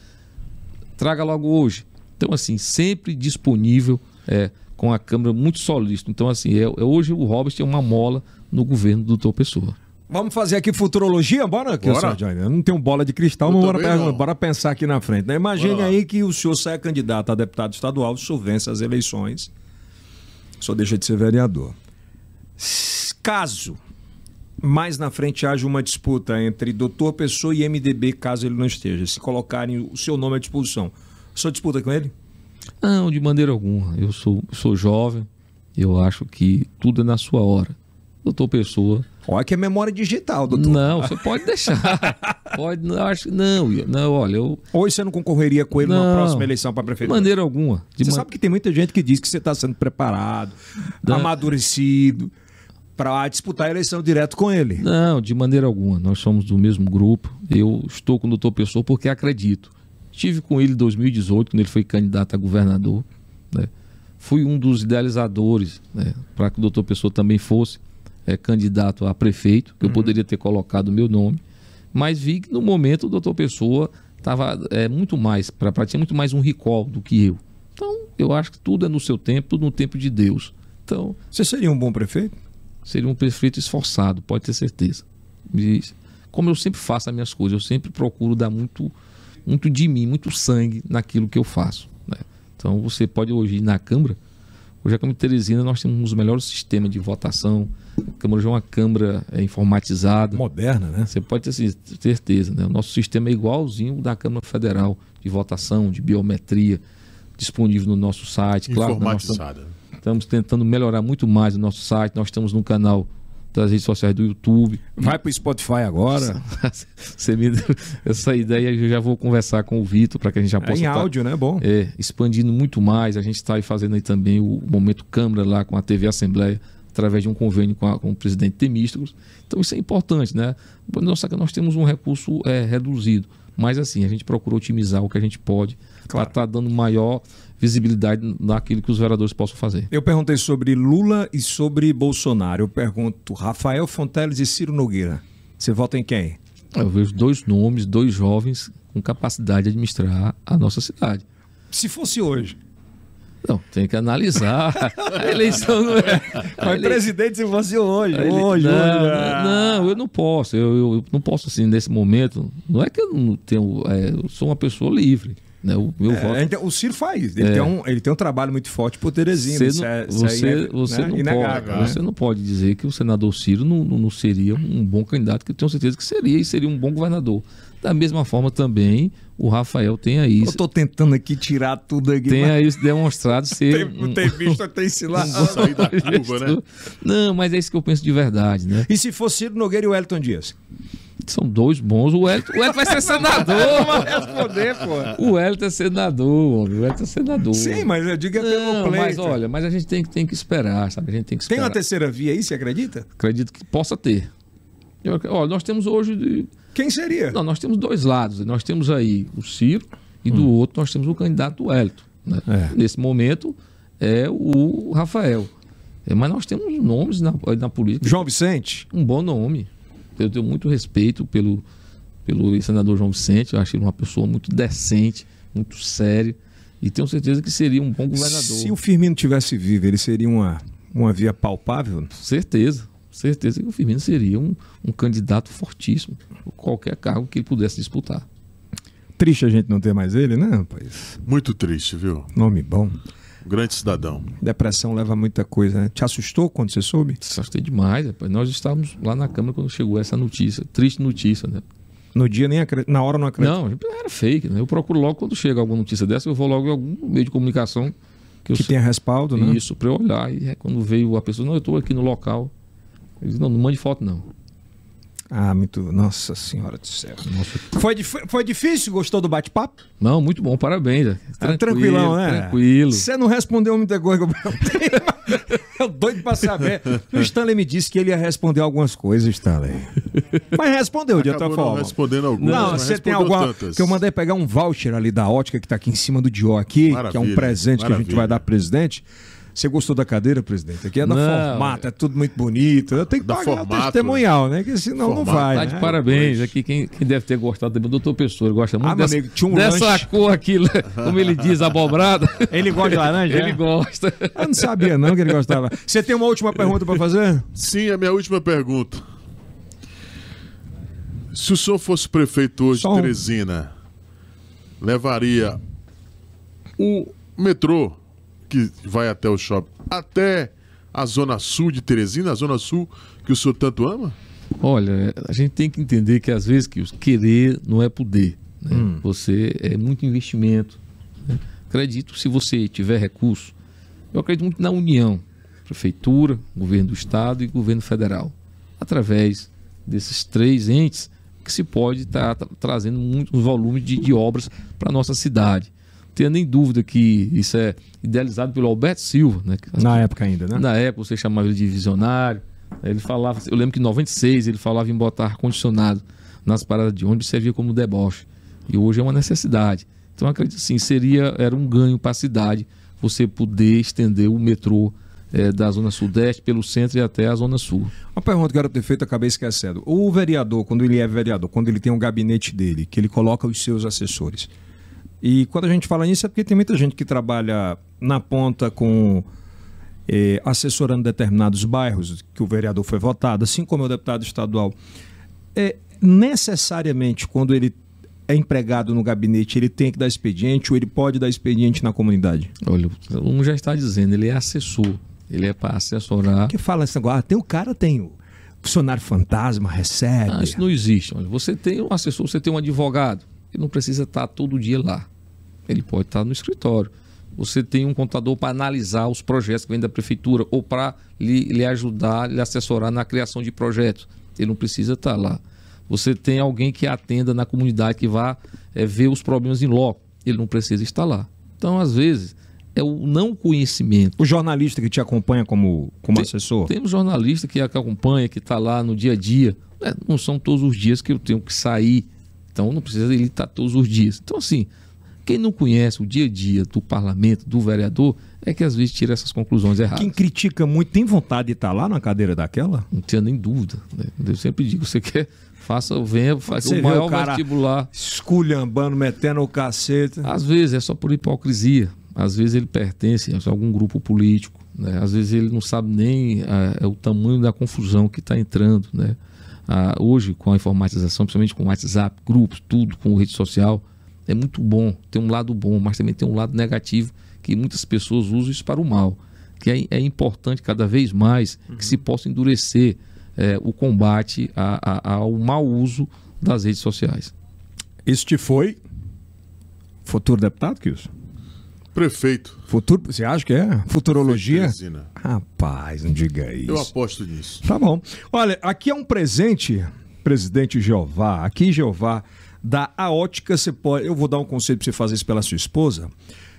S3: Traga logo hoje. Então, assim, sempre disponível é, com a Câmara, muito solícito. Então, assim, é, é hoje o Robert é uma mola no governo do doutor Pessoa.
S1: Vamos fazer aqui futurologia? Bora, aqui, bora. Eu não tenho bola de cristal, mas bora, bora, pensar aqui na frente. Né? Imagine aí que o senhor sai candidato a deputado estadual, o senhor vence as eleições, senhor deixa de ser vereador. Caso mais na frente haja uma disputa entre doutor Pessoa e MDB, caso ele não esteja, se colocarem o seu nome à disposição, o senhor disputa com ele?
S3: Não, de maneira alguma. Eu sou, sou jovem, eu acho que tudo é na sua hora. Doutor Pessoa.
S1: Olha que é memória digital, doutor.
S3: Não, você pode deixar. <laughs> pode, não, acho não, não, olha, eu.
S1: Hoje você não concorreria com ele não, na próxima eleição para prefeito?
S3: De maneira alguma.
S1: De você man... sabe que tem muita gente que diz que você está sendo preparado, não. amadurecido para disputar a eleição direto com ele.
S3: Não, de maneira alguma. Nós somos do mesmo grupo. Eu estou com o doutor Pessoa porque acredito. Estive com ele em 2018, quando ele foi candidato a governador. Né? Fui um dos idealizadores né, para que o doutor Pessoa também fosse é, candidato a prefeito, que uhum. eu poderia ter colocado o meu nome, mas vi que no momento o doutor Pessoa estava é, muito mais, para tinha muito mais um recall do que eu. Então, eu acho que tudo é no seu tempo, tudo no tempo de Deus. Então,
S1: Você seria um bom prefeito?
S3: Seria um prefeito esforçado, pode ter certeza. E, como eu sempre faço as minhas coisas, eu sempre procuro dar muito, muito de mim, muito sangue naquilo que eu faço. Né? Então, você pode hoje ir na Câmara, Hoje a Câmara de Teresina nós temos um dos melhores sistemas de votação. A Câmara já é uma Câmara é, informatizada.
S1: Moderna, né?
S3: Você pode ter certeza, né? O nosso sistema é igualzinho da Câmara Federal de votação, de biometria, disponível no nosso site.
S2: Claro, Informatizada.
S3: Estamos, estamos tentando melhorar muito mais o nosso site. Nós estamos no canal das redes sociais do YouTube.
S1: Vai para o Spotify agora. <laughs>
S3: Você me deu essa ideia, eu já vou conversar com o Vitor para que a gente já possa. É
S1: em
S3: tá,
S1: áudio, né? Bom.
S3: É, expandindo muito mais. A gente está aí fazendo aí também o momento Câmara lá com a TV Assembleia, através de um convênio com, a, com o presidente Temísticos. Então isso é importante, né? Nossa, nós temos um recurso é, reduzido. Mas assim, a gente procura otimizar o que a gente pode claro. para estar tá dando maior visibilidade naquilo que os vereadores possam fazer.
S1: Eu perguntei sobre Lula e sobre Bolsonaro. Eu pergunto Rafael Fonteles e Ciro Nogueira. Você vota em quem?
S3: Eu vejo dois nomes, dois jovens com capacidade de administrar a nossa cidade.
S1: Se fosse hoje.
S3: Não, tem que analisar. <laughs> a eleição não é.
S1: Mas presidente se fosse hoje. Ele... Hoje,
S3: não,
S1: hoje.
S3: Não, eu não posso. Eu, eu, eu, não posso, assim, nesse momento. Não é que eu não tenho. É, eu sou uma pessoa livre. Né? O meu
S1: é, voto... então, o Ciro faz. Ele, é. tem um, ele tem um trabalho muito forte por Teresina.
S3: Você não, é, você, é, você, né? não pode, né? você não pode dizer que o senador Ciro não, não, seria um bom candidato, que eu tenho certeza que seria, e seria um bom governador. Da mesma forma também, o Rafael tem aí.
S1: Eu estou tentando aqui tirar tudo aqui.
S3: Tem mas... aí demonstrado <laughs> ser.
S1: tem, um, tem visto até ensinar.
S2: Um sair da <laughs> curva, né?
S3: Não, mas é isso que eu penso de verdade, né?
S1: E se fosse Ciro Nogueira e o Elton Dias?
S3: São dois bons. O Elton, o Elton vai ser senador. <laughs>
S1: responder, pô.
S3: O Elton é senador, o Elton é senador.
S1: Sim, mas eu digo é pelo Não,
S3: Mas olha, mas a gente tem, tem que esperar, sabe? A gente tem que esperar.
S1: Tem uma terceira via aí, você acredita?
S3: Acredito que possa ter. Eu, olha, nós temos hoje.
S1: Quem seria?
S3: Não, nós temos dois lados. Nós temos aí o Ciro e do hum. outro nós temos o candidato Elton. Né? É. Nesse momento é o Rafael. É, mas nós temos nomes na, na política.
S1: João Vicente?
S3: Um bom nome. Eu tenho muito respeito pelo, pelo senador João Vicente, eu acho ele uma pessoa muito decente, muito séria, e tenho certeza que seria um bom governador.
S1: Se o Firmino tivesse vivo, ele seria uma, uma via palpável?
S3: Certeza, certeza que o Firmino seria um, um candidato fortíssimo, qualquer cargo que ele pudesse disputar.
S1: Triste a gente não ter mais ele, né, rapaz?
S2: Muito triste, viu?
S1: Nome bom.
S2: Grande cidadão.
S1: Depressão leva muita coisa, né? Te assustou quando você soube?
S3: Assustei demais, rapaz. Nós estávamos lá na Câmara quando chegou essa notícia. Triste notícia, né?
S1: No dia nem acredito, na hora não acredito.
S3: Não, era fake, né? Eu procuro logo quando chega alguma notícia dessa, eu vou logo em algum meio de comunicação
S1: que, que tenha respaldo, né?
S3: Isso, para eu olhar. E é, quando veio a pessoa, não, eu estou aqui no local. Ele disse, não, não mande foto, não.
S1: Ah, muito. Nossa Senhora do céu. Nossa. Foi, foi difícil? Gostou do bate-papo?
S3: Não, muito bom, parabéns.
S1: Tranquilo, Tranquilão, né?
S3: Tranquilo.
S1: Você não respondeu muita coisa que eu perguntei. <laughs> Eu doido pra saber. O Stanley me disse que ele ia responder algumas coisas, Stanley. Mas respondeu de outra
S2: Acabou não
S1: forma.
S2: respondendo algumas,
S1: Não,
S2: mas
S1: você tem alguma.
S2: tantas.
S1: Que eu mandei pegar um voucher ali da ótica que tá aqui em cima do Dio aqui, que é um
S2: Maravilha,
S1: presente que a gente
S2: maravilha.
S1: vai dar pro presidente. Você gostou da cadeira, presidente? Aqui é da
S3: Não,
S1: formato, é tudo muito bonito. Eu tenho que
S2: Da
S1: pagar o
S2: formato,
S1: testemunhal, né? Que senão não
S2: Formato.
S1: vai.
S3: Tá de
S1: né?
S3: parabéns. Aqui quem, quem deve ter gostado também, o doutor Pessoa. Ele gosta muito
S1: Ah, meu
S3: dessa,
S1: amigo, tinha um
S3: dessa
S1: lanche.
S3: cor aqui, como ele diz, abobrada.
S1: Ele gosta de laranja?
S3: Ele
S1: é?
S3: gosta.
S1: Eu não sabia não que ele gostava. Você tem uma última pergunta pra fazer?
S2: Sim, a minha última pergunta. Se o senhor fosse prefeito hoje de. Teresina, levaria o metrô que vai até o shopping até a zona sul de Teresina, a zona sul que o senhor tanto ama?
S3: Olha, a gente tem que entender que às vezes que querer não é poder. né? Você é muito investimento. né? Acredito, se você tiver recurso, eu acredito muito na união, prefeitura, governo do estado e governo federal, através desses três entes que se pode estar tra- trazendo muitos volumes de, de obras para nossa cidade. Não tenha nem dúvida que isso é idealizado pelo Alberto Silva, né?
S1: Na época ainda, né?
S3: na época você chamava ele de visionário. Ele falava, eu lembro que em 96 ele falava em botar ar-condicionado nas paradas de ônibus servia como deboche. E hoje é uma necessidade. Então acredito assim, seria era um ganho para a cidade você poder estender o metrô eh, da zona sudeste pelo centro e até a zona sul.
S1: Uma pergunta que eu era ter feito, acabei esquecendo. O vereador, quando ele é vereador, quando ele tem um gabinete dele, que ele coloca os seus assessores. E quando a gente fala nisso é porque tem muita gente que trabalha na ponta com eh, assessorando determinados bairros que o vereador foi votado, assim como é o deputado estadual. É, necessariamente, quando ele é empregado no gabinete, ele tem que dar expediente ou ele pode dar expediente na comunidade?
S3: Olha, um já está dizendo, ele é assessor. Ele é para assessorar.
S1: Que fala esse negócio, ah, tem o cara, tem o funcionário fantasma, recebe.
S3: Ah, isso não existe. Olha, você tem um assessor, você tem um advogado. Ele não precisa estar todo dia lá. Ele pode estar no escritório. Você tem um contador para analisar os projetos que vêm da prefeitura ou para lhe, lhe ajudar, lhe assessorar na criação de projetos. Ele não precisa estar lá. Você tem alguém que atenda na comunidade, que vá eh, ver os problemas em loco. Ele não precisa estar lá. Então, às vezes, é o não conhecimento.
S1: O jornalista que te acompanha como, como
S3: Tem-
S1: assessor?
S3: Temos jornalista que, que acompanha, que está lá no dia a dia. né? Não são todos os dias que eu tenho que sair. Então não precisa ele estar todos os dias. Então, assim, quem não conhece o dia a dia do parlamento, do vereador, é que às vezes tira essas conclusões erradas.
S1: Quem critica muito tem vontade de estar lá na cadeira daquela?
S3: Não tinha nem dúvida. né? Eu sempre digo, você quer, faça, venha, faça
S1: Você
S3: o maior
S1: o cara-
S3: vestibular.
S1: Esculhambando, metendo o cacete.
S3: Às vezes é só por hipocrisia. Às vezes ele pertence a algum grupo político. Né? Às vezes ele não sabe nem ah, é o tamanho da confusão que está entrando. Né? Ah, hoje, com a informatização, principalmente com o WhatsApp, grupos, tudo, com rede social, é muito bom. Tem um lado bom, mas também tem um lado negativo que muitas pessoas usam isso para o mal. Que é, é importante cada vez mais que se possa endurecer eh, o combate a- a- ao mau uso das redes sociais.
S1: Isso te foi futuro deputado, Kilson?
S2: Prefeito.
S1: Futuro, você acha que é? Futurologia? Rapaz, não diga isso.
S2: Eu aposto nisso.
S1: Tá bom. Olha, aqui é um presente, presidente Jeová. Aqui, Jeová, da A Ótica, você pode. Eu vou dar um conselho para você fazer isso pela sua esposa.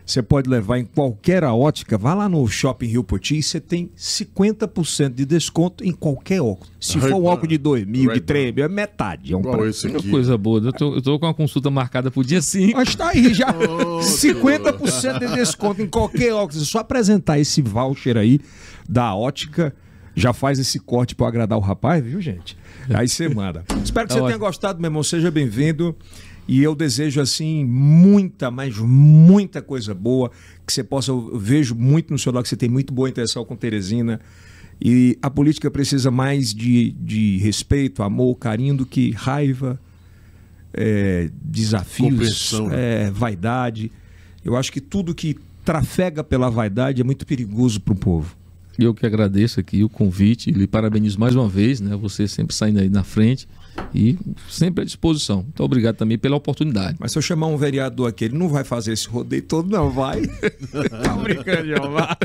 S1: Você pode levar em qualquer A Ótica, vá lá no Shopping Rio Poti e você tem 50% de desconto em qualquer óculos. Se for um óculos de 2 mil, de
S2: Ray-Ban.
S1: 3 mil, é metade. É um
S2: Igual esse
S3: Que
S2: aqui.
S3: coisa boa. Eu tô, eu tô com uma consulta marcada pro dia 5.
S1: Mas tá aí já. <laughs> 50% de desconto em qualquer óculos. É só apresentar esse voucher aí da ótica. Já faz esse corte para agradar o rapaz, viu, gente? Aí você manda. <laughs> Espero que você
S3: Tá
S1: tenha
S3: ótimo.
S1: gostado, meu irmão. Seja bem-vindo. E eu desejo, assim, muita, mas muita coisa boa. Que você possa. Eu vejo muito no seu lado que você tem muito boa intenção com Teresina. E a política precisa mais de, de respeito, amor, carinho do que raiva, é, desafios,
S2: né?
S1: é, vaidade. Eu acho que tudo que trafega pela vaidade é muito perigoso para o povo.
S3: Eu que agradeço aqui o convite e lhe parabenizo mais uma vez, né? Você sempre saindo aí na frente e sempre à disposição. Muito obrigado também pela oportunidade.
S1: Mas se eu chamar um vereador aqui, ele não vai fazer esse rodeio todo, não, vai. <laughs> tá brincando, Jeová.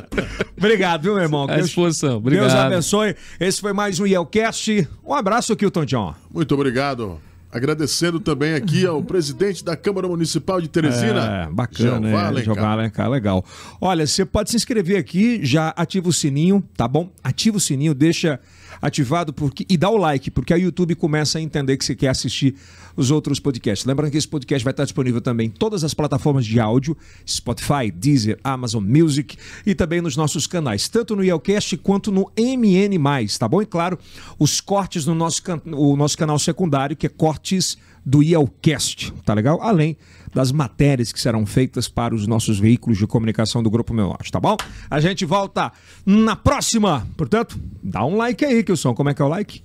S1: Obrigado, viu, meu irmão?
S3: À
S1: Deus,
S3: disposição. Obrigado.
S1: Deus abençoe. Esse foi mais um Yelcast. Um abraço, Kilton John.
S2: Muito obrigado. Agradecendo também aqui ao <laughs> presidente da Câmara Municipal de Teresina.
S1: É, bacana, é, Jeová Alencar, legal. Olha, você pode se inscrever aqui, já ativa o sininho, tá bom? Ativa o sininho, deixa ativado porque, e dá o like, porque a YouTube começa a entender que você quer assistir os outros podcasts. Lembrando que esse podcast vai estar disponível também em todas as plataformas de áudio, Spotify, Deezer, Amazon Music e também nos nossos canais, tanto no Yelcast quanto no MN+, tá bom? E claro, os cortes no nosso, o nosso canal secundário, que é Cortes do Yelcast, tá legal? Além das matérias que serão feitas para os nossos veículos de comunicação do Grupo Meu Norte, tá bom? A gente volta na próxima. Portanto, dá um like aí, Kilson. Como é que é o like?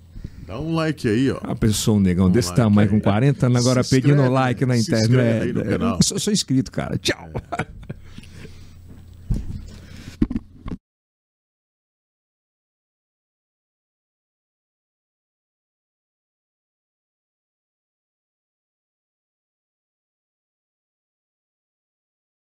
S2: Dá um like aí, ó.
S1: A pessoa, um negão um desse like tamanho, aí. com 40 anos, agora pedindo like na internet. Eu sou, sou inscrito, cara. Tchau. É.